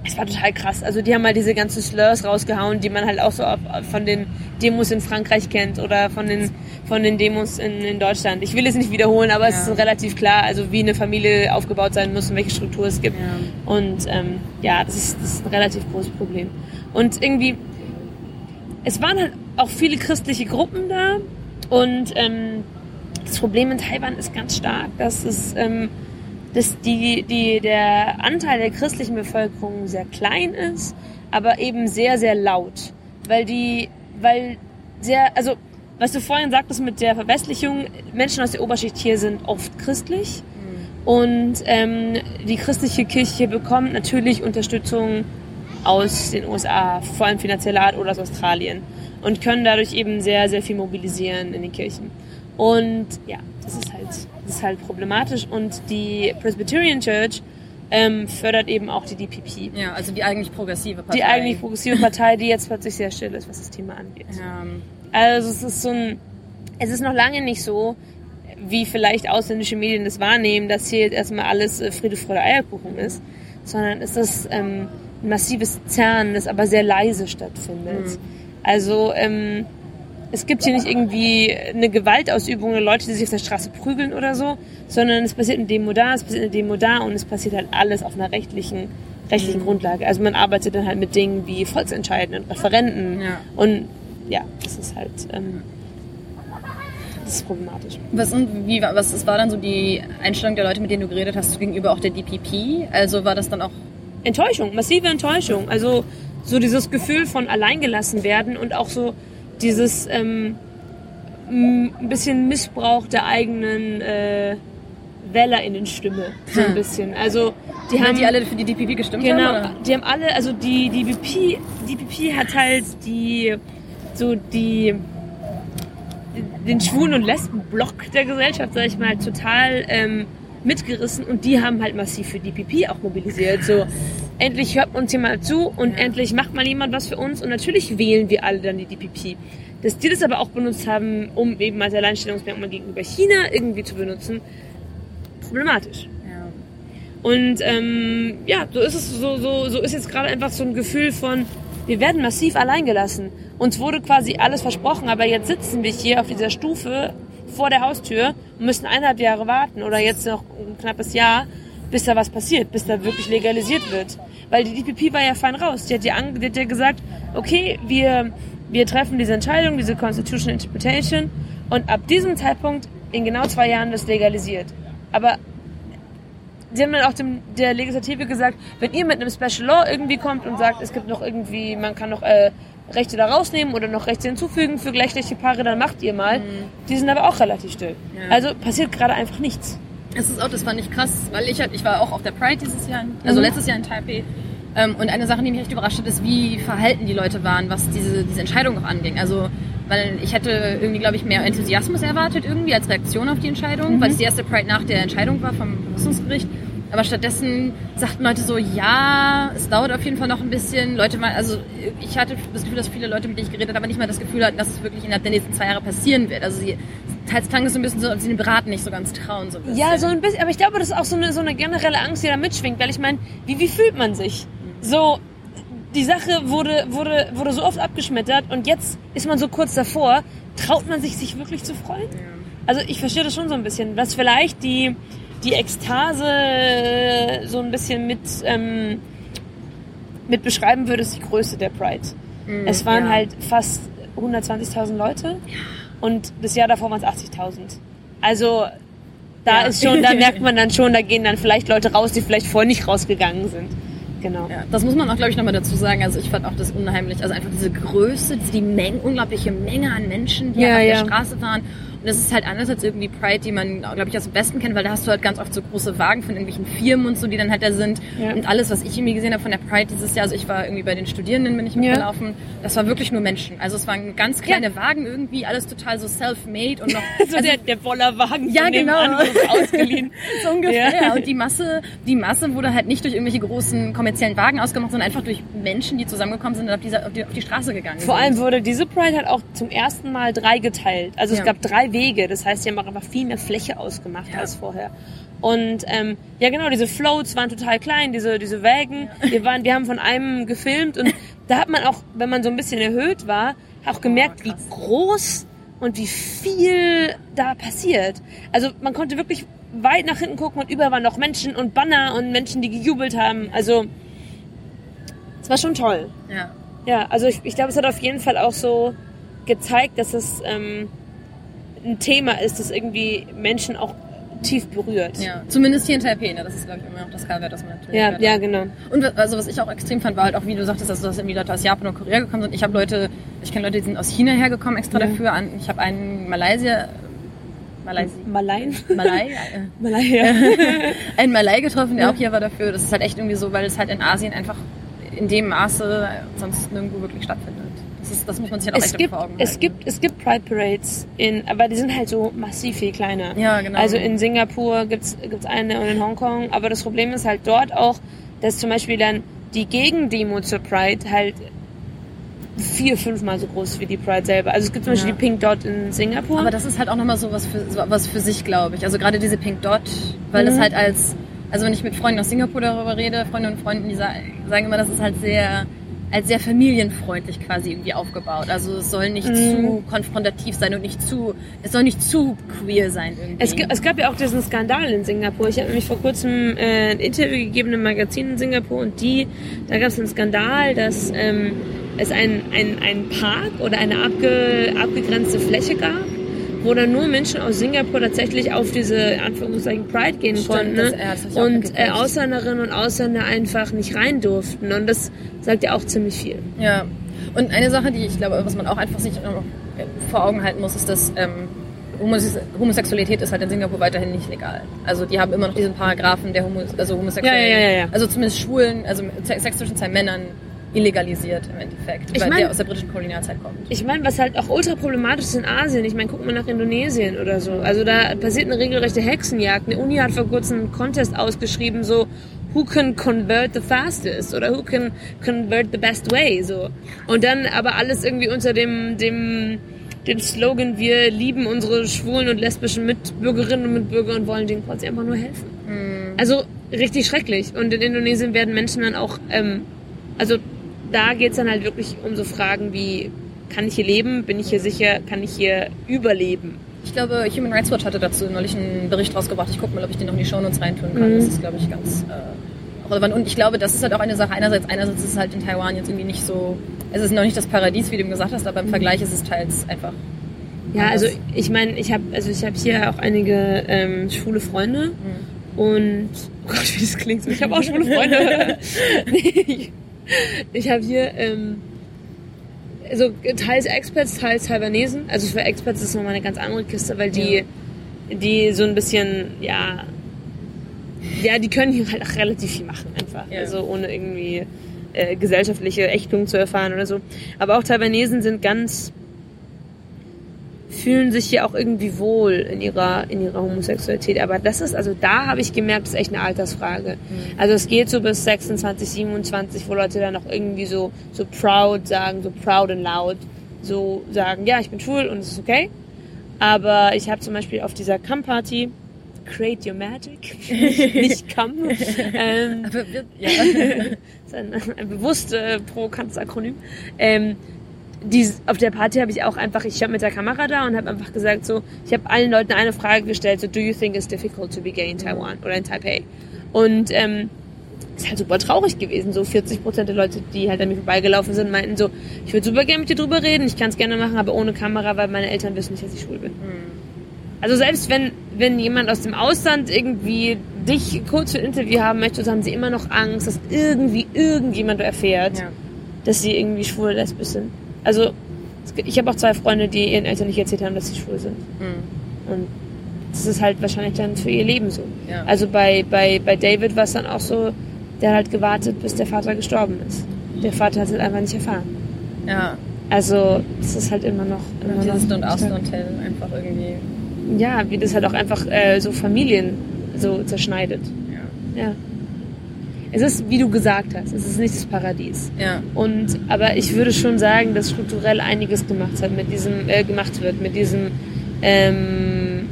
es war total krass. Also die haben mal diese ganzen Slurs rausgehauen, die man halt auch so von den Demos in Frankreich kennt oder von den von den Demos in, in Deutschland. Ich will es nicht wiederholen, aber es Ja. ist relativ klar, also wie eine Familie aufgebaut sein muss und welche Struktur es gibt. Ja. Und ähm, ja, das ist, das ist ein relativ großes Problem. Und irgendwie, es waren halt auch viele christliche Gruppen da und ähm, das Problem in Taiwan ist ganz stark, dass es ähm, dass die, die, der Anteil der christlichen Bevölkerung sehr klein ist, aber eben sehr, sehr laut. Weil die, weil sehr, also, was du vorhin sagtest mit der Verwestlichung, Menschen aus der Oberschicht hier sind oft christlich. Und ähm, die christliche Kirche bekommt natürlich Unterstützung aus den USA, vor allem finanzieller Art oder aus Australien. Und können dadurch eben sehr, sehr viel mobilisieren in den Kirchen. Und ja, das ist halt, das ist halt problematisch. Und die Presbyterian Church ähm, fördert eben auch die DPP. Ja, also die eigentlich progressive Partei. Die eigentlich progressive Partei, die jetzt plötzlich sehr still ist, was das Thema angeht. Ja. Also es ist so ein, es ist noch lange nicht so, wie vielleicht ausländische Medien das wahrnehmen, dass hier jetzt erstmal alles äh, Friede, Freude, Eierkuchen ist, sondern es ist ähm, ein massives Zerren, das aber sehr leise stattfindet. Mhm. Also ähm, es gibt hier nicht irgendwie eine Gewaltausübung oder Leute, die sich auf der Straße prügeln oder so, sondern es passiert eine Demo da, es passiert eine Demo da und es passiert halt alles auf einer rechtlichen, rechtlichen Mhm. Grundlage. Also man arbeitet dann halt mit Dingen wie Volksentscheiden und Referenten Ja. und ja, das ist halt ähm, das ist problematisch. Was, und wie, was was war dann so die Einstellung der Leute, mit denen du geredet hast, gegenüber auch der DPP? Also war das dann auch Enttäuschung, massive Enttäuschung. Also so dieses Gefühl von alleingelassen werden und auch so dieses ähm, ein bisschen Missbrauch der eigenen äh, WählerInnen-Stimme. So ein Hm. bisschen. Also die haben die alle für die DPP gestimmt Genau, haben? Die haben alle, also die, die BP hat halt die, so die, den Schwulen- und Lesben-Block der Gesellschaft, sag ich mal, total ähm, mitgerissen und die haben halt massiv für die PP auch mobilisiert. So, endlich hört uns jemand zu und Ja. endlich macht mal jemand was für uns und natürlich wählen wir alle dann die DPP. Dass die das aber auch benutzt haben, um eben als Alleinstellungsmerkmal gegenüber China irgendwie zu benutzen, problematisch. Ja. Und ähm, ja, so ist es, so, so, so ist jetzt gerade einfach so ein Gefühl von, wir werden massiv alleingelassen. Uns wurde quasi alles versprochen, aber jetzt sitzen wir hier auf dieser Stufe vor der Haustür und müssen eineinhalb Jahre warten oder jetzt noch ein knappes Jahr, bis da was passiert, bis da wirklich legalisiert wird. Weil die DPP war ja fein raus. Die hat ja, die hat ja gesagt, okay, wir, wir treffen diese Entscheidung, diese Constitutional Interpretation und ab diesem Zeitpunkt in genau zwei Jahren wird es legalisiert. Aber Sie haben dann auch dem, der Legislative gesagt, wenn ihr mit einem Special Law irgendwie kommt und sagt, es gibt noch irgendwie, man kann noch äh, Rechte da rausnehmen oder noch Rechte hinzufügen für gleichgeschlechtliche Paare, dann macht ihr mal. Die sind aber auch relativ still. Ja. Also passiert gerade einfach nichts. Das ist auch, das fand ich krass, weil ich, hab- ich war auch auf der Pride dieses Jahr, also Mhm. letztes Jahr in Taipei. Ähm, und eine Sache, die mich echt überrascht hat, ist, wie verhalten die Leute waren, was diese, diese Entscheidung noch anging. Also, weil ich hätte irgendwie, glaube ich, mehr Enthusiasmus erwartet irgendwie als Reaktion auf die Entscheidung, weil es die erste Pride nach der Entscheidung war vom Verfassungsgericht. Aber stattdessen sagten Leute so, ja, es dauert auf jeden Fall noch ein bisschen. Leute mal, also ich hatte das Gefühl, dass viele Leute, mit denen ich geredet habe, nicht mal das Gefühl hatten, dass es wirklich innerhalb der nächsten zwei Jahre passieren wird. Also sie, teils klang es so ein bisschen so, als sie den Beraten nicht so ganz trauen. So. Ja, so ein bisschen, aber ich glaube, das ist auch so eine, so eine generelle Angst, die da mitschwingt, weil ich meine, wie, wie fühlt man sich? So, die Sache wurde, wurde, wurde so oft abgeschmettert und jetzt ist man so kurz davor. Traut man sich, sich wirklich zu freuen? Also ich verstehe das schon so ein bisschen, was vielleicht die, die Ekstase so ein bisschen mit, ähm, mit beschreiben würde, ist die Größe der Pride. Mhm, Es waren ja. halt fast 120.000 Leute und das Jahr davor waren es 80.000. Also da Ja. ist schon, da [laughs] merkt man dann schon, da gehen dann vielleicht Leute raus, die vielleicht vorher nicht rausgegangen sind. Genau. Ja, das muss man auch, glaube ich, nochmal dazu sagen. Also ich fand auch das unheimlich. Also einfach diese Größe, die Menge, unglaubliche Menge an Menschen, die Ja, auf ja. der Straße waren. Und das ist halt anders als irgendwie Pride, die man, glaube ich, aus dem Westen kennt, weil da hast du halt ganz oft so große Wagen von irgendwelchen Firmen und so, die dann halt da sind. Ja. Und alles, was ich irgendwie gesehen habe von der Pride dieses Jahr, also ich war irgendwie bei den Studierenden, bin ich mitgelaufen, das war wirklich nur Menschen. Also es waren ganz kleine Wagen irgendwie, alles total so self-made und noch... [laughs] So also der, der Bollerwagen Ja, genau. ausgeliehen. [laughs] so ungefähr. Ja. Und die Masse, die Masse wurde halt nicht durch irgendwelche großen kommerziellen Wagen ausgemacht, sondern einfach durch Menschen, die zusammengekommen sind und auf, diese, auf, die, auf die Straße gegangen Vor sind. allem wurde diese Pride halt auch zum ersten Mal drei geteilt. Also es Ja. gab drei Wege. Das heißt, die haben auch einfach viel mehr Fläche ausgemacht Ja. als vorher. Und ähm, ja genau, diese Floats waren total klein, diese, diese Wägen. Wir, waren, wir haben von einem gefilmt und [laughs] da hat man auch, wenn man so ein bisschen erhöht war, auch gemerkt, wie groß und wie viel da passiert. Also man konnte wirklich weit nach hinten gucken und überall waren noch Menschen und Banner und Menschen, die gejubelt haben. Also es war schon toll. Ja. Ja, also ich, ich glaube, es hat auf jeden Fall auch so gezeigt, dass es ähm, ein Thema ist, das irgendwie Menschen auch tief berührt. Ja, zumindest hier in Taipei, ne? Das ist, glaube ich, immer noch das K-Wert, das man natürlich Ja, hört. ja, genau. Und also was ich auch extrem fand, war halt auch, wie du sagtest, dass das irgendwie Leute aus Japan und Korea gekommen sind. Ich habe Leute, ich kenne Leute, die sind aus China hergekommen extra Ja. dafür. An, ich habe einen Malaysia, Malaysi, Malaien? Malay, [laughs] äh, Malaien. [laughs] einen Malay getroffen, der Ja. auch hier war dafür. Das ist halt echt irgendwie so, weil es halt in Asien einfach in dem Maße sonst nirgendwo wirklich stattfindet. Das, ist, das muss man sich halt auch Es echt gibt, vor Augen es halten. gibt, es gibt Pride Parades in, aber die sind halt so massiv viel kleiner. Ja, genau. Also in Singapur gibt's gibt's eine und in Hongkong, aber das Problem ist halt dort auch, dass zum Beispiel dann die Gegendemo zur Pride halt vier, fünfmal so groß wie die Pride selber. Also es gibt zum Beispiel Ja. die Pink Dot in Singapur. Aber das ist halt auch nochmal so was für, so was für sich, glaube ich. Also gerade diese Pink Dot, weil Mhm. das halt als, also wenn ich mit Freunden aus Singapur darüber rede, Freunde und Freunden, die sa sagen immer, das ist halt sehr, als sehr familienfreundlich quasi irgendwie aufgebaut. Also es soll nicht Mhm. zu konfrontativ sein und nicht zu, es soll nicht zu queer sein irgendwie. Es, es gab ja auch diesen Skandal in Singapur. Ich habe nämlich vor kurzem äh, ein Interview gegeben im Magazin in Singapur und die, da gab es einen Skandal, dass ähm, es ein, ein, ein Park oder eine abge, abgegrenzte Fläche gab, wo dann nur Menschen aus Singapur tatsächlich auf diese Anführungszeichen Pride gehen Stimmt, konnten. Ne? das und äh. Ausländerinnen und Ausländer einfach nicht rein durften. Und das sagt ja auch ziemlich viel. Ja. Und eine Sache, die ich glaube, was man auch einfach sich noch vor Augen halten muss, ist, dass ähm, Homose- Homosexualität ist halt in Singapur weiterhin nicht legal. Also die haben immer noch diesen Paragraphen der Homo also Homosexuellen, Ja, ja, ja, ja. also zumindest Schwulen, also Sex zwischen zwei Männern illegalisiert im Endeffekt, Ich weil mein- der aus der britischen Kolonialzeit kommt. Ich meine, was halt auch ultra problematisch ist in Asien. Ich meine, guck mal nach Indonesien oder so. Also da passiert eine regelrechte Hexenjagd. Eine Uni hat vor kurzem einen Contest ausgeschrieben, so who can convert the fastest oder who can convert the best way, so. Und dann aber alles irgendwie unter dem, dem, dem Slogan, wir lieben unsere schwulen und lesbischen Mitbürgerinnen und Mitbürger und wollen denen quasi einfach nur helfen. Also richtig schrecklich. Und in Indonesien werden Menschen dann auch, ähm, also da geht's dann halt wirklich um so Fragen wie, kann ich hier leben? Bin ich hier sicher? Kann ich hier überleben? Ich glaube, Human Rights Watch hatte dazu neulich einen Bericht rausgebracht. Ich gucke mal, ob ich den noch in die Shownotes reintun kann. Mhm. Das ist, glaube ich, ganz äh, relevant. Und ich glaube, das ist halt auch eine Sache. Einerseits, einerseits ist es halt in Taiwan jetzt irgendwie nicht so, es ist noch nicht das Paradies, wie du eben gesagt hast, aber im Vergleich ist es teils einfach. Ja, anders. also ich meine, ich habe also ich habe hier auch einige ähm, schwule Freunde und oh Gott, wie das klingt. Ich habe auch schwule Freunde. [laughs] [laughs] ich habe hier ähm, also teils Expats, teils Taiwanesen. Also für Expats ist es nochmal eine ganz andere Kiste, weil die die so ein bisschen ja ja, die können hier halt auch relativ viel machen einfach. Ja. Also ohne irgendwie äh, gesellschaftliche Ächtung zu erfahren oder so. Aber auch Taiwanesen sind ganz fühlen sich hier auch irgendwie wohl in ihrer in ihrer Homosexualität. Aber das ist also da habe ich gemerkt, das ist echt eine Altersfrage. Also es geht so bis 26, 27, wo Leute dann noch irgendwie so so proud sagen, so proud and loud, so sagen, ja, ich bin schwul und es ist okay. Aber ich habe zum Beispiel auf dieser Come-Party Create Your Magic, [laughs] nicht Come, ähm, Aber wir- ja. [laughs] das ist ein, ein bewusst äh, provokantes Akronym. Ähm, die, auf der Party habe ich auch einfach, ich stand mit der Kamera da und habe einfach gesagt so, ich habe allen Leuten eine Frage gestellt, so, do you think it's difficult to be gay in Taiwan oder in Taipei? Und ähm, ist halt super traurig gewesen. So 40 Prozent der Leute, die halt an mir vorbeigelaufen sind, meinten so, ich würde super gerne mit dir drüber reden, ich kann es gerne machen, aber ohne Kamera, weil meine Eltern wissen nicht, dass ich schwul bin. Also selbst wenn, wenn jemand aus dem Ausland irgendwie dich kurz für ein Interview haben möchte, so haben sie immer noch Angst, dass irgendwie irgendjemand erfährt, Ja. dass sie irgendwie schwul oder lesbisch sind. Also ich habe auch zwei Freunde, die ihren Eltern nicht erzählt haben, dass sie schwul sind. Mhm. Und das ist halt wahrscheinlich dann für ihr Leben so. Ja. Also bei, bei, bei David war es dann auch so, der hat halt gewartet, bis der Vater gestorben ist. Der Vater hat es halt einfach nicht erfahren. ja. Also das ist halt immer noch... Immer Und dieses noch Don't Ask, Don't Tell einfach irgendwie. ja, wie das halt auch einfach äh, so Familien so zerschneidet. Ja. Ja. Es ist, wie du gesagt hast, es ist nicht das Paradies. Ja. Und aber ich würde schon sagen, dass strukturell einiges gemacht hat mit diesem äh, gemacht wird mit diesem ähm,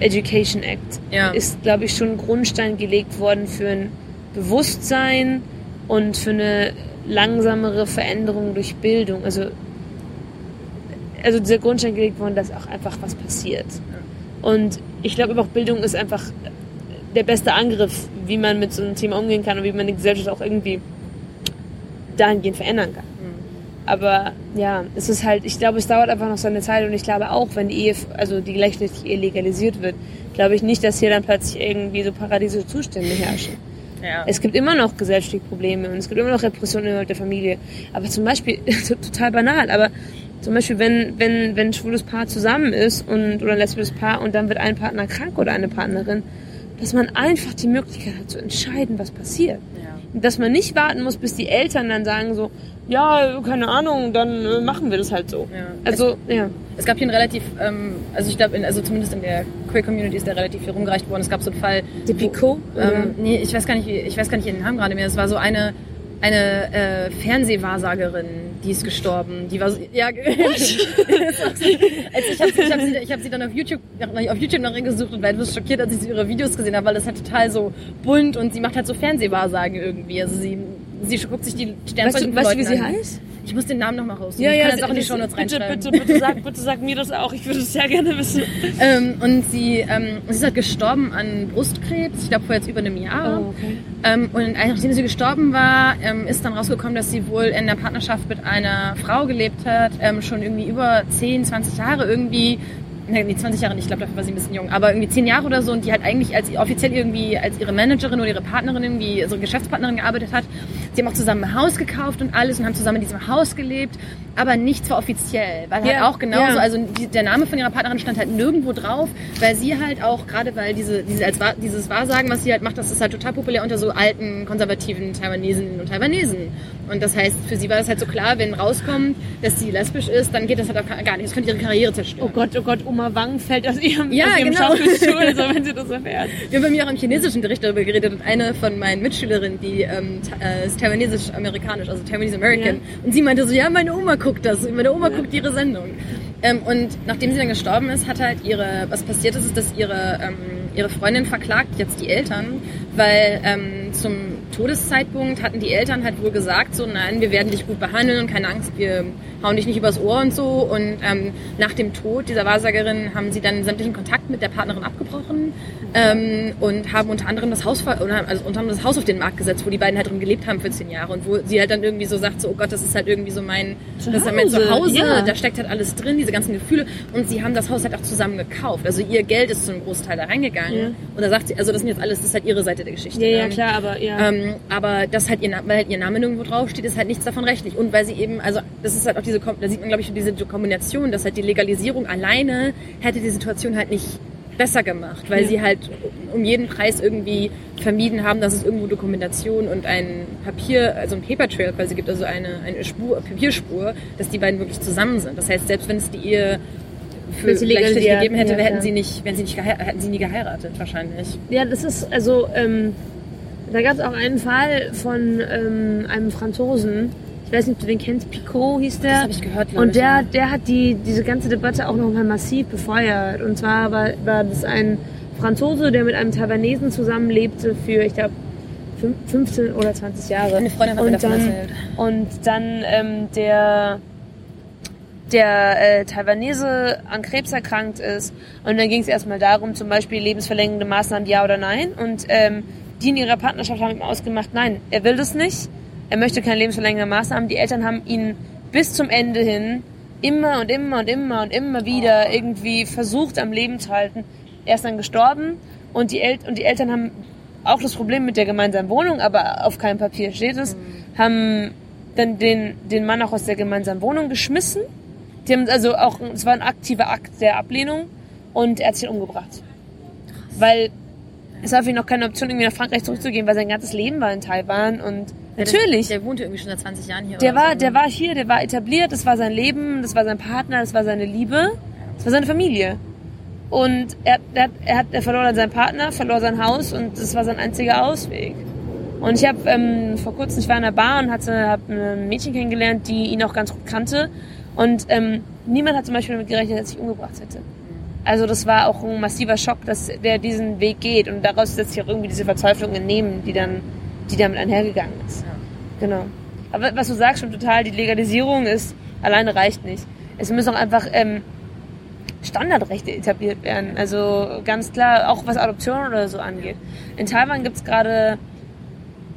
Education Act. Ja. Ist, glaube ich, schon ein Grundstein gelegt worden für ein Bewusstsein und für eine langsamere Veränderung durch Bildung. Also also dieser Grundstein gelegt worden, dass auch einfach was passiert. Und ich glaube aber auch Bildung ist einfach der beste Angriff, wie man mit so einem Thema umgehen kann und wie man die Gesellschaft auch irgendwie dahingehend verändern kann. Aber ja, es ist halt, ich glaube, es dauert einfach noch seine Zeit und ich glaube auch, wenn die Ehe, also die geschlechtliche Ehe legalisiert wird, glaube ich nicht, dass hier dann plötzlich irgendwie so paradiesische Zustände herrschen. Ja. Es gibt immer noch gesellschaftliche Probleme und es gibt immer noch Repressionen innerhalb der Familie. Aber zum Beispiel, [laughs] total banal, aber zum Beispiel, wenn, wenn, wenn ein schwules Paar zusammen ist und, oder ein lesbisches Paar und dann wird ein Partner krank oder eine Partnerin, dass man einfach die Möglichkeit hat zu entscheiden, was passiert. Ja. Und dass man nicht warten muss, bis die Eltern dann sagen so, ja, keine Ahnung, dann äh, machen wir das halt so. Ja. Also, ja. Es gab hier einen relativ, ähm, also ich glaube, also zumindest in der Queer Community ist der relativ viel rumgereicht worden. Es gab so einen Fall. Die Picot? Ähm, nee, ich weiß gar nicht, ich weiß gar nicht ihren Namen gerade mehr. Es war so eine eine äh, Fernsehwahrsagerin, die ist gestorben. Die war so, ja, [laughs] [laughs] also ich habe hab sie, ich hab sie dann auf YouTube auf YouTube noch gesucht und war etwas schockiert, als ich so ihre Videos gesehen habe, weil das halt total so bunt und sie macht halt so Fernsehwahrsagen irgendwie. Also sie sie guckt sich die Weißt Sternzeichen du, von weißt du, wie sie heißt? Ich muss den Namen noch mal raussuchen. ich kann das auch in die Shownotes bitte, reinschreiben. bitte, bitte sag, bitte sag mir das auch. Ich würde es sehr gerne wissen. Ähm, und sie, ähm, sie ist halt gestorben an Brustkrebs, ich glaube vor jetzt über einem Jahr. Oh, okay. Ähm, und nachdem sie gestorben war, ähm, ist dann rausgekommen, dass sie wohl in der Partnerschaft mit einer Frau gelebt hat, ähm, schon irgendwie über 10, 20 Jahre irgendwie. Ne, nee, 20 Jahre nicht, ich glaube, dafür war sie ein bisschen jung, aber irgendwie 10 Jahre oder so und die halt eigentlich als offiziell irgendwie als ihre Managerin oder ihre Partnerin irgendwie, also Geschäftspartnerin gearbeitet hat. Sie haben auch zusammen ein Haus gekauft und alles und haben zusammen in diesem Haus gelebt, aber nichts war offiziell, weil halt Ja, auch genauso, ja. also die, der Name von ihrer Partnerin stand halt nirgendwo drauf, weil sie halt auch, gerade weil diese, diese als, dieses Wahrsagen, was sie halt macht, das ist halt total populär unter so alten, konservativen Taiwanesen und Taiwanesen. Und das heißt, für sie war das halt so klar, wenn rauskommt, dass sie lesbisch ist, dann geht das halt auch gar nicht. Das könnte ihre Karriere zerstören. Oh Gott, oh Gott, Oma Wang fällt aus ihrem, Ja, aus ihrem genau. Schauspielstuhl, so wenn sie das erfährt. [laughs] Wir haben bei mir auch im chinesischen Unterricht darüber geredet und eine von meinen Mitschülerinnen, die ähm, äh, ist taiwanesisch-amerikanisch, also Taiwanese American, und sie meinte so, ja, meine Oma guckt das, meine Oma guckt ihre Sendung. Ähm, und nachdem sie dann gestorben ist, hat halt ihre, was passiert ist, ist, dass ihre, ähm, ihre Freundin verklagt jetzt die Eltern, weil ähm, zum Todeszeitpunkt hatten die Eltern halt wohl gesagt, so nein, wir werden dich gut behandeln und keine Angst, wir hauen dich nicht übers Ohr und so. Und ähm, nach dem Tod dieser Wahrsagerin haben sie dann sämtlichen Kontakt mit der Partnerin abgebrochen ähm, und haben unter anderem das Haus, also unter anderem das Haus auf den Markt gesetzt, wo die beiden halt drin gelebt haben für zehn Jahre und wo sie halt dann irgendwie so sagt, so oh Gott, das ist halt irgendwie so mein, das ist halt mein Zuhause, Zuhause, ja. da steckt halt alles drin, diese ganzen Gefühle. Und sie haben das Haus halt auch zusammen gekauft. Also ihr Geld ist zu einem Großteil da reingegangen. Ja. Und da sagt sie, also das sind jetzt alles, das ist halt ihre Seite der Geschichte. Ja, ja, Ähm, klar, aber ja. ähm, aber das halt ihr, weil halt ihr Name nirgendwo draufsteht, ist halt nichts davon rechtlich. Und weil sie eben, also das ist halt auch diese, Kom- da sieht man glaube ich diese Kombination, dass halt die Legalisierung alleine hätte die Situation halt nicht besser gemacht, weil Ja. sie halt um jeden Preis irgendwie vermieden haben, dass es irgendwo Dokumentation und ein Papier, also ein Paper Trail quasi gibt, also eine, eine Spur, Papierspur, dass die beiden wirklich zusammen sind. Das heißt, selbst wenn es die Ehe für sie gegeben hätte, ja, hätten sie nicht, wären sie nicht hätten sie nie geheiratet wahrscheinlich. Ja, das ist, also, ähm, da gab es auch einen Fall von ähm, einem Franzosen, ich weiß nicht, ob du den kennst, Picot hieß der. Das habe ich gehört. Und der, der hat die, diese ganze Debatte auch nochmal massiv befeuert. Und zwar war, war das ein Franzose, der mit einem Taiwanesen zusammenlebte für, ich glaube, 15 oder 20 Jahre. Meine Freundin hat mir und davon dann, erzählt. Und dann ähm, der, der äh, Taiwanese an Krebs erkrankt ist. Und dann ging es erstmal darum, zum Beispiel lebensverlängernde Maßnahmen, ja oder nein. Und ähm, die in ihrer Partnerschaft haben ihm ausgemacht, nein, er will das nicht. Er möchte keine lebensverlängernde Maßnahmen. Die Eltern haben ihn bis zum Ende hin immer und immer und immer und immer wieder irgendwie versucht am Leben zu halten. Er ist dann gestorben und die, El und die Eltern haben auch das Problem mit der gemeinsamen Wohnung, aber auf keinem Papier steht es, haben dann den, den Mann auch aus der gemeinsamen Wohnung geschmissen. Die haben also auch, es war ein aktiver Akt der Ablehnung und er hat sich umgebracht. Weil es war für ihn noch keine Option, irgendwie nach Frankreich zurückzugehen, weil sein ganzes Leben war in Taiwan und natürlich. Der wohnte irgendwie schon seit 20 Jahren hier. Der war, so. der war hier, der war etabliert, das war sein Leben, das war sein Partner, das war seine Liebe, das war seine Familie. Und er, er, hat- er, hat, er verlor dann seinen Partner, verlor sein Haus und das war sein einziger Ausweg. Und ich habe ähm, vor kurzem, ich war in der Bar und hatte hab ein Mädchen kennengelernt, die ihn auch ganz gut kannte. Und ähm, niemand hat zum Beispiel damit gerechnet, dass er sich umgebracht hätte. Also das war auch ein massiver Schock, dass der diesen Weg geht und daraus setzt sich auch irgendwie diese Verzweiflung entnehmen, die dann, die damit einhergegangen ist. Ja. Genau. Aber was du sagst schon total, die Legalisierung ist alleine reicht nicht. Es müssen auch einfach ähm, Standardrechte etabliert werden. Also ganz klar, auch was Adoption oder so angeht. In Taiwan gibt's gerade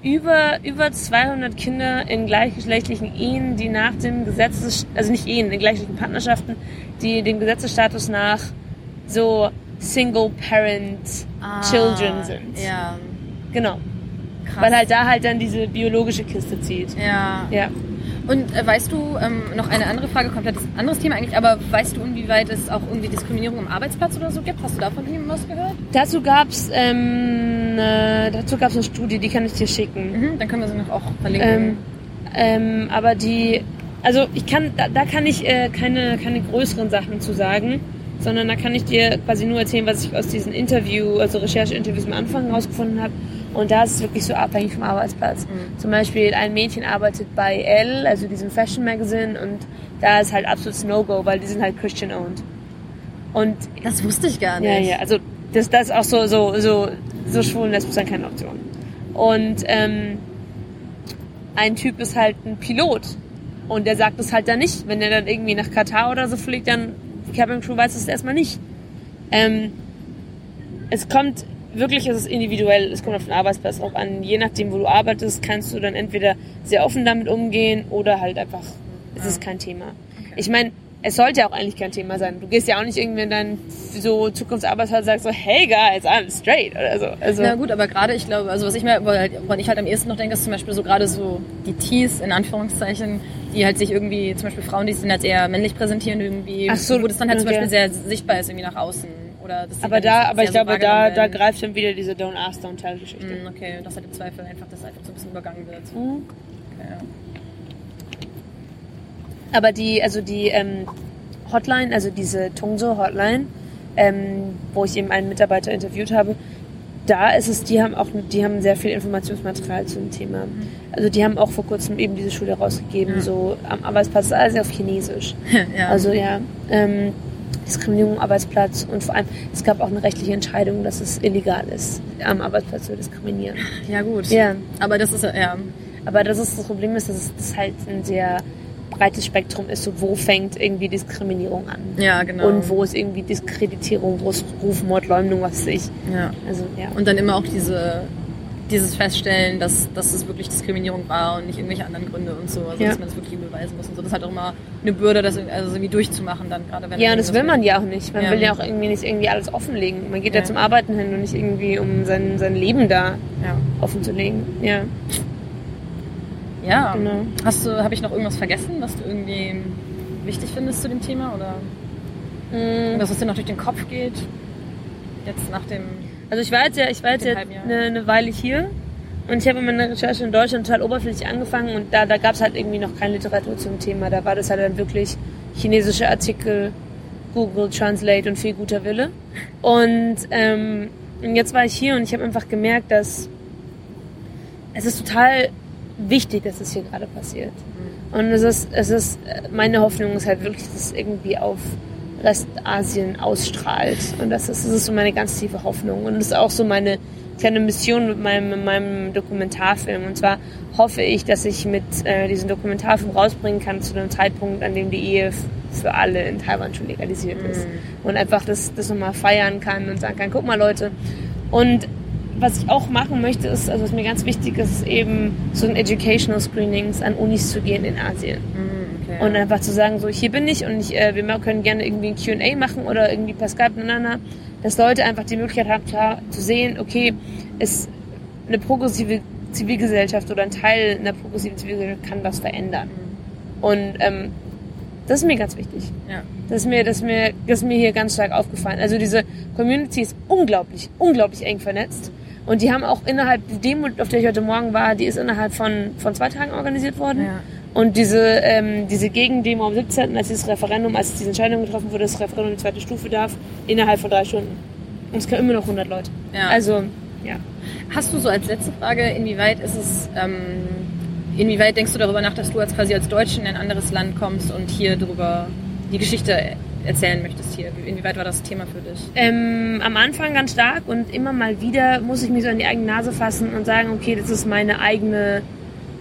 über, über 200 Kinder in gleichgeschlechtlichen Ehen, die nach dem Gesetzes, also nicht Ehen, in gleichgeschlechtlichen Partnerschaften, die dem Gesetzesstatus nach so Single Parent Ah, Children sind. Ja. Genau. Krass. Weil halt da halt dann diese biologische Kiste zieht. Ja. Ja. Und äh, weißt du, ähm, noch eine andere Frage, komplettes anderes Thema eigentlich, aber weißt du, inwieweit es auch irgendwie Diskriminierung am Arbeitsplatz oder so gibt? Hast du davon was gehört? Dazu gab's ähm, äh, dazu gab's eine Studie, die kann ich dir schicken. Mhm, dann können wir sie noch auch verlinken. Ähm, ähm, aber die, also ich kann, da, da kann ich äh, keine, keine größeren Sachen zu sagen, sondern da kann ich dir quasi nur erzählen, was ich aus diesen Interview, also Rechercheinterviews am Anfang herausgefunden habe. Und da ist es wirklich so abhängig vom Arbeitsplatz. Mhm. Zum Beispiel ein Mädchen arbeitet bei Elle, also diesem Fashion Magazine, und da ist halt absolutes No-Go, weil die sind halt Christian owned. Und das wusste ich gar nicht. ja, ja, also das, das ist auch so, so, so, so schwulen Lesben sind keine Option. Und ähm, ein Typ ist halt ein Pilot und der sagt es halt dann nicht. Wenn er dann irgendwie nach Katar oder so fliegt, dann die Cabin Crew weiß es erstmal nicht. Ähm, es kommt wirklich, es ist individuell, es kommt auf den Arbeitsplatz drauf an. Je nachdem, wo du arbeitest, kannst du dann entweder sehr offen damit umgehen oder halt einfach, es ist kein Thema. Ich meine, es sollte ja auch eigentlich kein Thema sein. Du gehst ja auch nicht irgendwie in deinen so Zukunftsarbeitsplatz und sagst so, hey guys, I'm straight oder so. Also, Na gut, aber gerade, ich glaube, also was ich mir, woran ich halt am ehesten noch denke, ist zum Beispiel so gerade so die Tees, in Anführungszeichen, die halt sich irgendwie, zum Beispiel Frauen, die sich dann als eher männlich präsentieren irgendwie, so, wo das dann halt zum okay. Beispiel sehr sichtbar ist irgendwie nach außen. Oder das aber da, aber ich so glaube, da, da greift dann wieder diese Don't Ask, Don't Tell Geschichte. Hm, Okay, das hat im Zweifel einfach, dass einfach so ein bisschen übergangen wird. Mhm. Okay, ja. Aber die, also die ähm, Hotline, also diese Tongso Hotline, ähm, wo ich eben einen Mitarbeiter interviewt habe, da ist es, die haben auch, die haben sehr viel Informationsmaterial zu dem Thema. Also die haben auch vor kurzem eben diese Schule rausgegeben, Mhm. so am Arbeitsplatz, ist alles auf Chinesisch. [laughs] ja. Also ja, ähm, Diskriminierung am Arbeitsplatz und vor allem, es gab auch eine rechtliche Entscheidung, dass es illegal ist, am Arbeitsplatz zu diskriminieren. ja gut. Ja, Aber das ist ja, aber das ist das Problem ist, dass es halt ein sehr breites Spektrum ist, so wo fängt irgendwie Diskriminierung an. ja genau. Und wo ist irgendwie Diskreditierung, wo ist Rufmord, Leumdung, was weiß ich. Ja. Also ja. Und dann immer auch diese, dieses Feststellen, dass, dass es wirklich Diskriminierung war und nicht irgendwelche anderen Gründe und so. Also Ja. dass man das wirklich beweisen muss und so. Das ist halt auch immer eine Bürde, das also irgendwie durchzumachen dann gerade wenn Ja, und das will man ja auch nicht. Man Ja. will ja auch irgendwie nicht irgendwie alles offenlegen. Man geht ja, Ja. zum Arbeiten hin und nicht irgendwie, um sein, sein Leben da Ja. offen zu legen. Ja, Ja. genau. Hast du, habe ich noch irgendwas vergessen, was du irgendwie wichtig findest zu dem Thema oder irgendwas, was dir noch durch den Kopf geht? Jetzt nach dem. Also ich war jetzt ja, ich war jetzt, Jahr. eine, eine Weile hier und ich habe meine Recherche in Deutschland total oberflächlich angefangen und da, da gab es halt irgendwie noch keine Literatur zum Thema. Da war das halt dann wirklich chinesische Artikel, Google Translate und viel guter Wille. Und, ähm, und jetzt war ich hier und ich habe einfach gemerkt, dass es ist total wichtig, dass es hier gerade passiert. Und es ist, es ist, meine Hoffnung ist halt wirklich, dass es irgendwie auf Restasien ausstrahlt. Und das ist, das ist so meine ganz tiefe Hoffnung. Und das ist auch so meine kleine Mission mit meinem, mit meinem Dokumentarfilm. Und zwar hoffe ich, dass ich mit äh, diesem Dokumentarfilm rausbringen kann zu einem Zeitpunkt, an dem die Ehe für alle in Taiwan schon legalisiert ist. Und einfach das, das nochmal feiern kann und sagen kann, guck mal Leute. Und was ich auch machen möchte, ist, also was mir ganz wichtig ist, eben so ein Educational Screenings an Unis zu gehen in Asien. Okay. Und einfach zu sagen, so hier bin ich und ich, äh, wir können gerne irgendwie ein Q&A machen oder irgendwie per Skype miteinander, dass Leute einfach die Möglichkeit haben, klar zu sehen, okay, ist eine progressive Zivilgesellschaft oder ein Teil einer progressiven Zivilgesellschaft kann was verändern. Und ähm, das ist mir ganz wichtig. ja. Das ist mir, das ist mir, das ist mir hier ganz stark aufgefallen. Also diese Community ist unglaublich, unglaublich eng vernetzt. Und die haben auch innerhalb, die Demo, auf der ich heute Morgen war, die ist innerhalb von, von zwei Tagen organisiert worden. Ja. Und diese, ähm, diese Gegendemo am 17., als dieses Referendum, als diese Entscheidung getroffen wurde, dass das Referendum die zweite Stufe darf, innerhalb von drei Stunden. Und es kamen immer noch 100 Leute. Ja. Also, ja. Hast du so als letzte Frage, inwieweit ist es, ähm, inwieweit denkst du darüber nach, dass du als quasi als Deutsche in ein anderes Land kommst und hier darüber die Geschichte erzählen möchtest hier? Inwieweit war das Thema für dich? Ähm, am Anfang ganz stark und immer mal wieder muss ich mich so an die eigene Nase fassen und sagen, okay, das ist meine eigene,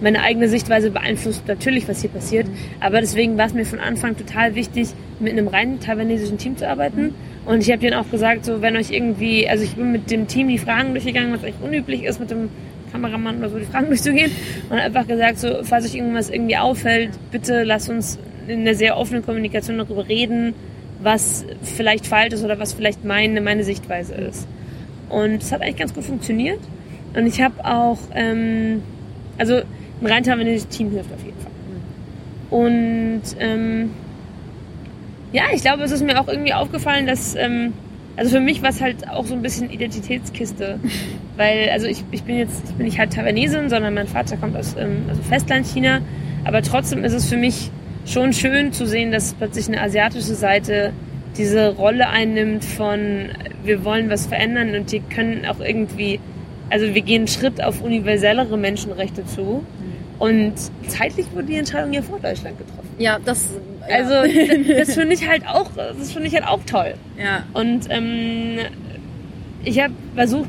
meine eigene Sichtweise beeinflusst natürlich, was hier passiert. Aber deswegen war es mir von Anfang total wichtig, mit einem rein taiwanesischen Team zu arbeiten. Und ich habe denen auch gesagt, so wenn euch irgendwie, also ich bin mit dem Team die Fragen durchgegangen, was echt unüblich ist mit dem Kameramann oder so, die Fragen [laughs] durchzugehen. Und einfach gesagt, so, falls euch irgendwas irgendwie auffällt, bitte lasst uns in einer sehr offenen Kommunikation darüber reden, was vielleicht falsch ist oder was vielleicht meine, meine Sichtweise ist. Und es hat eigentlich ganz gut funktioniert. Und ich habe auch, ähm, also ein rein taiwanesisches Team hilft auf jeden Fall. Und ähm, ja, ich glaube, es ist mir auch irgendwie aufgefallen, dass, ähm, also für mich war es halt auch so ein bisschen Identitätskiste. [laughs] Weil, also ich, ich bin jetzt, ich bin nicht halt Taiwanesin, sondern mein Vater kommt aus ähm, also Festland China. Aber trotzdem ist es für mich schon schön zu sehen, dass plötzlich eine asiatische Seite diese Rolle einnimmt von, wir wollen was verändern und die können auch irgendwie, also wir gehen einen Schritt auf universellere Menschenrechte zu. Und zeitlich wurde die Entscheidung ja vor Deutschland getroffen. Ja, das. Ja. Also das finde ich halt auch, das finde ich halt auch toll. Ja. Und ähm, ich habe versucht,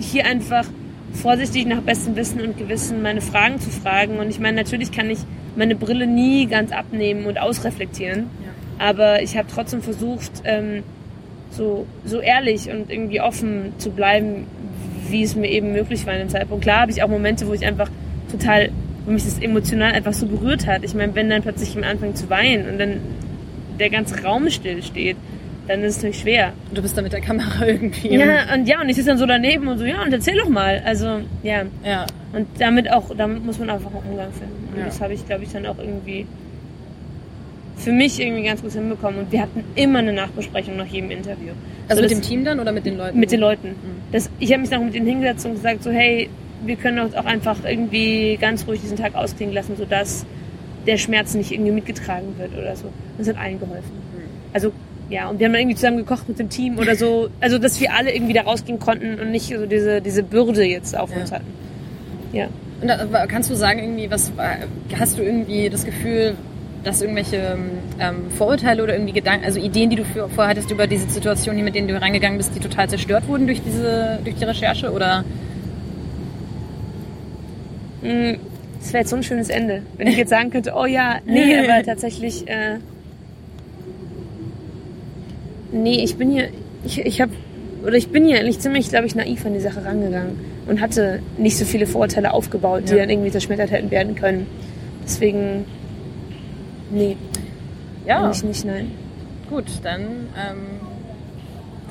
hier einfach vorsichtig nach bestem Wissen und Gewissen meine Fragen zu fragen. Und ich meine, natürlich kann ich meine Brille nie ganz abnehmen und ausreflektieren. Ja. Aber ich habe trotzdem versucht, ähm, so, so ehrlich und irgendwie offen zu bleiben, wie es mir eben möglich war in dem Zeitpunkt. Klar habe ich auch Momente, wo ich einfach total, wo mich das emotional einfach so berührt hat. Ich meine, wenn dann plötzlich jemand anfängt zu weinen und dann der ganze Raum still steht, dann ist es natürlich schwer. Und du bist da mit der Kamera [laughs] irgendwie. Ja, und ja, und ich sitze dann so daneben und so, ja, und erzähl doch mal. Also, ja. Ja. Und damit auch, damit muss man einfach einen Umgang finden. Und Ja. das habe ich, glaube ich, dann auch irgendwie für mich irgendwie ganz gut hinbekommen. Und wir hatten immer eine Nachbesprechung nach jedem Interview. Also So, mit dem Team dann oder mit den Leuten? Mit den Leuten. Mhm. Das, ich habe mich dann auch mit denen hingesetzt und gesagt, so, hey, wir können uns auch einfach irgendwie ganz ruhig diesen Tag ausklingen lassen, sodass der Schmerz nicht irgendwie mitgetragen wird oder so. Und es hat allen geholfen. Also, ja, und wir haben dann irgendwie zusammen gekocht mit dem Team oder so. [laughs] Also, dass wir alle irgendwie da rausgehen konnten und nicht so diese, diese Bürde jetzt auf Ja. uns hatten. Ja. Und da, kannst du sagen, irgendwie, was hast du irgendwie das Gefühl, dass irgendwelche ähm, Vorurteile oder irgendwie Gedanken, also Ideen, die du für, vorhattest über diese Situation, die mit denen du reingegangen bist, die total zerstört wurden durch diese, durch die Recherche? Oder Mm, Das wäre jetzt so ein schönes Ende, wenn ich jetzt sagen könnte, oh ja, nee, [laughs] aber tatsächlich, äh, nee, ich bin hier, ich, ich habe, oder ich bin hier eigentlich ziemlich, glaube ich, naiv an die Sache rangegangen und hatte nicht so viele Vorurteile aufgebaut, die Ja. dann irgendwie zerschmettert hätten werden können. Deswegen, nee, ja, nicht, nicht, nein. gut, dann ähm,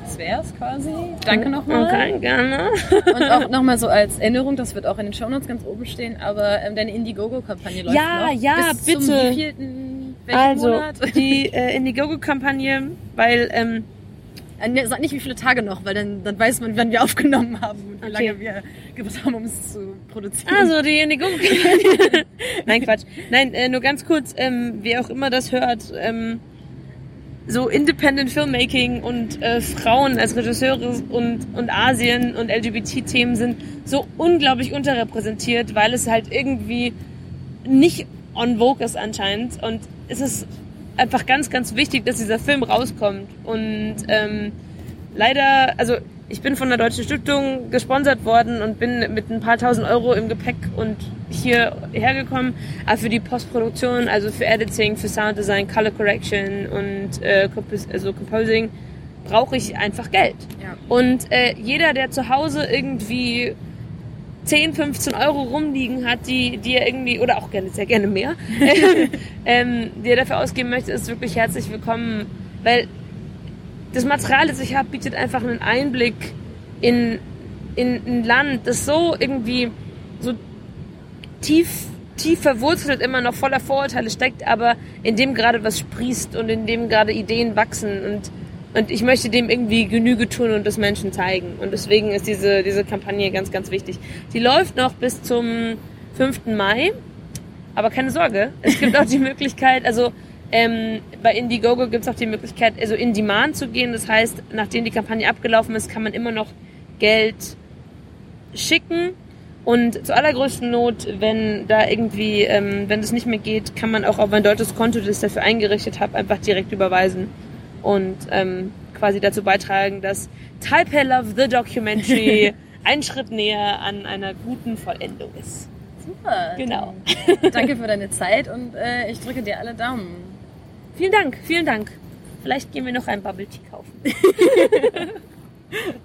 das wär's quasi. Danke nochmal. Okay, gerne. Und auch [laughs] nochmal so als Erinnerung, das wird auch in den Shownotes ganz oben stehen, aber ähm, deine Indiegogo-Kampagne läuft Ja, noch. ja, Zum bitte. wievielten, welchen Also, Monat? die äh, Indiegogo-Kampagne, weil, ähm, Äh, Sag nicht, wie viele Tage noch, weil dann, dann weiß man, wann wir aufgenommen haben und wie Okay. lange wir gebraucht haben, um es zu produzieren. Also die Indiegogo. [laughs] Nein, Quatsch. Nein, äh, nur ganz kurz, ähm, wer auch immer das hört, ähm, so Independent Filmmaking und äh, Frauen als Regisseure und, und Asien und LGBT-Themen sind so unglaublich unterrepräsentiert, weil es halt irgendwie nicht on vogue ist anscheinend. Und es ist einfach ganz, ganz wichtig, dass dieser Film rauskommt. Und ähm, leider, also ich bin von der Deutschen Stiftung gesponsert worden und bin mit ein paar tausend Euro im Gepäck und hier hergekommen. Aber für die Postproduktion, also für Editing, für Sounddesign, Color Correction und äh, also Composing, brauche ich einfach Geld. Ja. Und äh, jeder, der zu Hause irgendwie 10, 15 Euro rumliegen hat, die, die er irgendwie, oder auch gerne, sehr gerne mehr, [laughs] ähm, die er dafür ausgeben möchte, ist wirklich herzlich willkommen, weil das Material, das ich habe, bietet einfach einen Einblick in, in ein Land, das so irgendwie so tief, tief verwurzelt immer noch voller Vorurteile steckt, aber in dem gerade was sprießt und in dem gerade Ideen wachsen und und ich möchte dem irgendwie Genüge tun und das Menschen zeigen. Und deswegen ist diese, diese Kampagne ganz, ganz wichtig. Die läuft noch bis zum 5. Mai. Aber keine Sorge, es gibt auch die [laughs] Möglichkeit, also ähm, bei Indiegogo gibt es auch die Möglichkeit, also in Demand zu gehen. Das heißt, nachdem die Kampagne abgelaufen ist, kann man immer noch Geld schicken. Und zur allergrößten Not, wenn da irgendwie, ähm, wenn es nicht mehr geht, kann man auch auf ein deutsches Konto, das ich dafür eingerichtet habe, einfach direkt überweisen und ähm, quasi dazu beitragen, dass Taipei Love the Documentary [laughs] einen Schritt näher an einer guten Vollendung ist. Super. Genau. Danke für deine Zeit und äh, ich drücke dir alle Daumen. Vielen Dank, vielen Dank. Vielleicht gehen wir noch ein Bubble Tea kaufen. [laughs]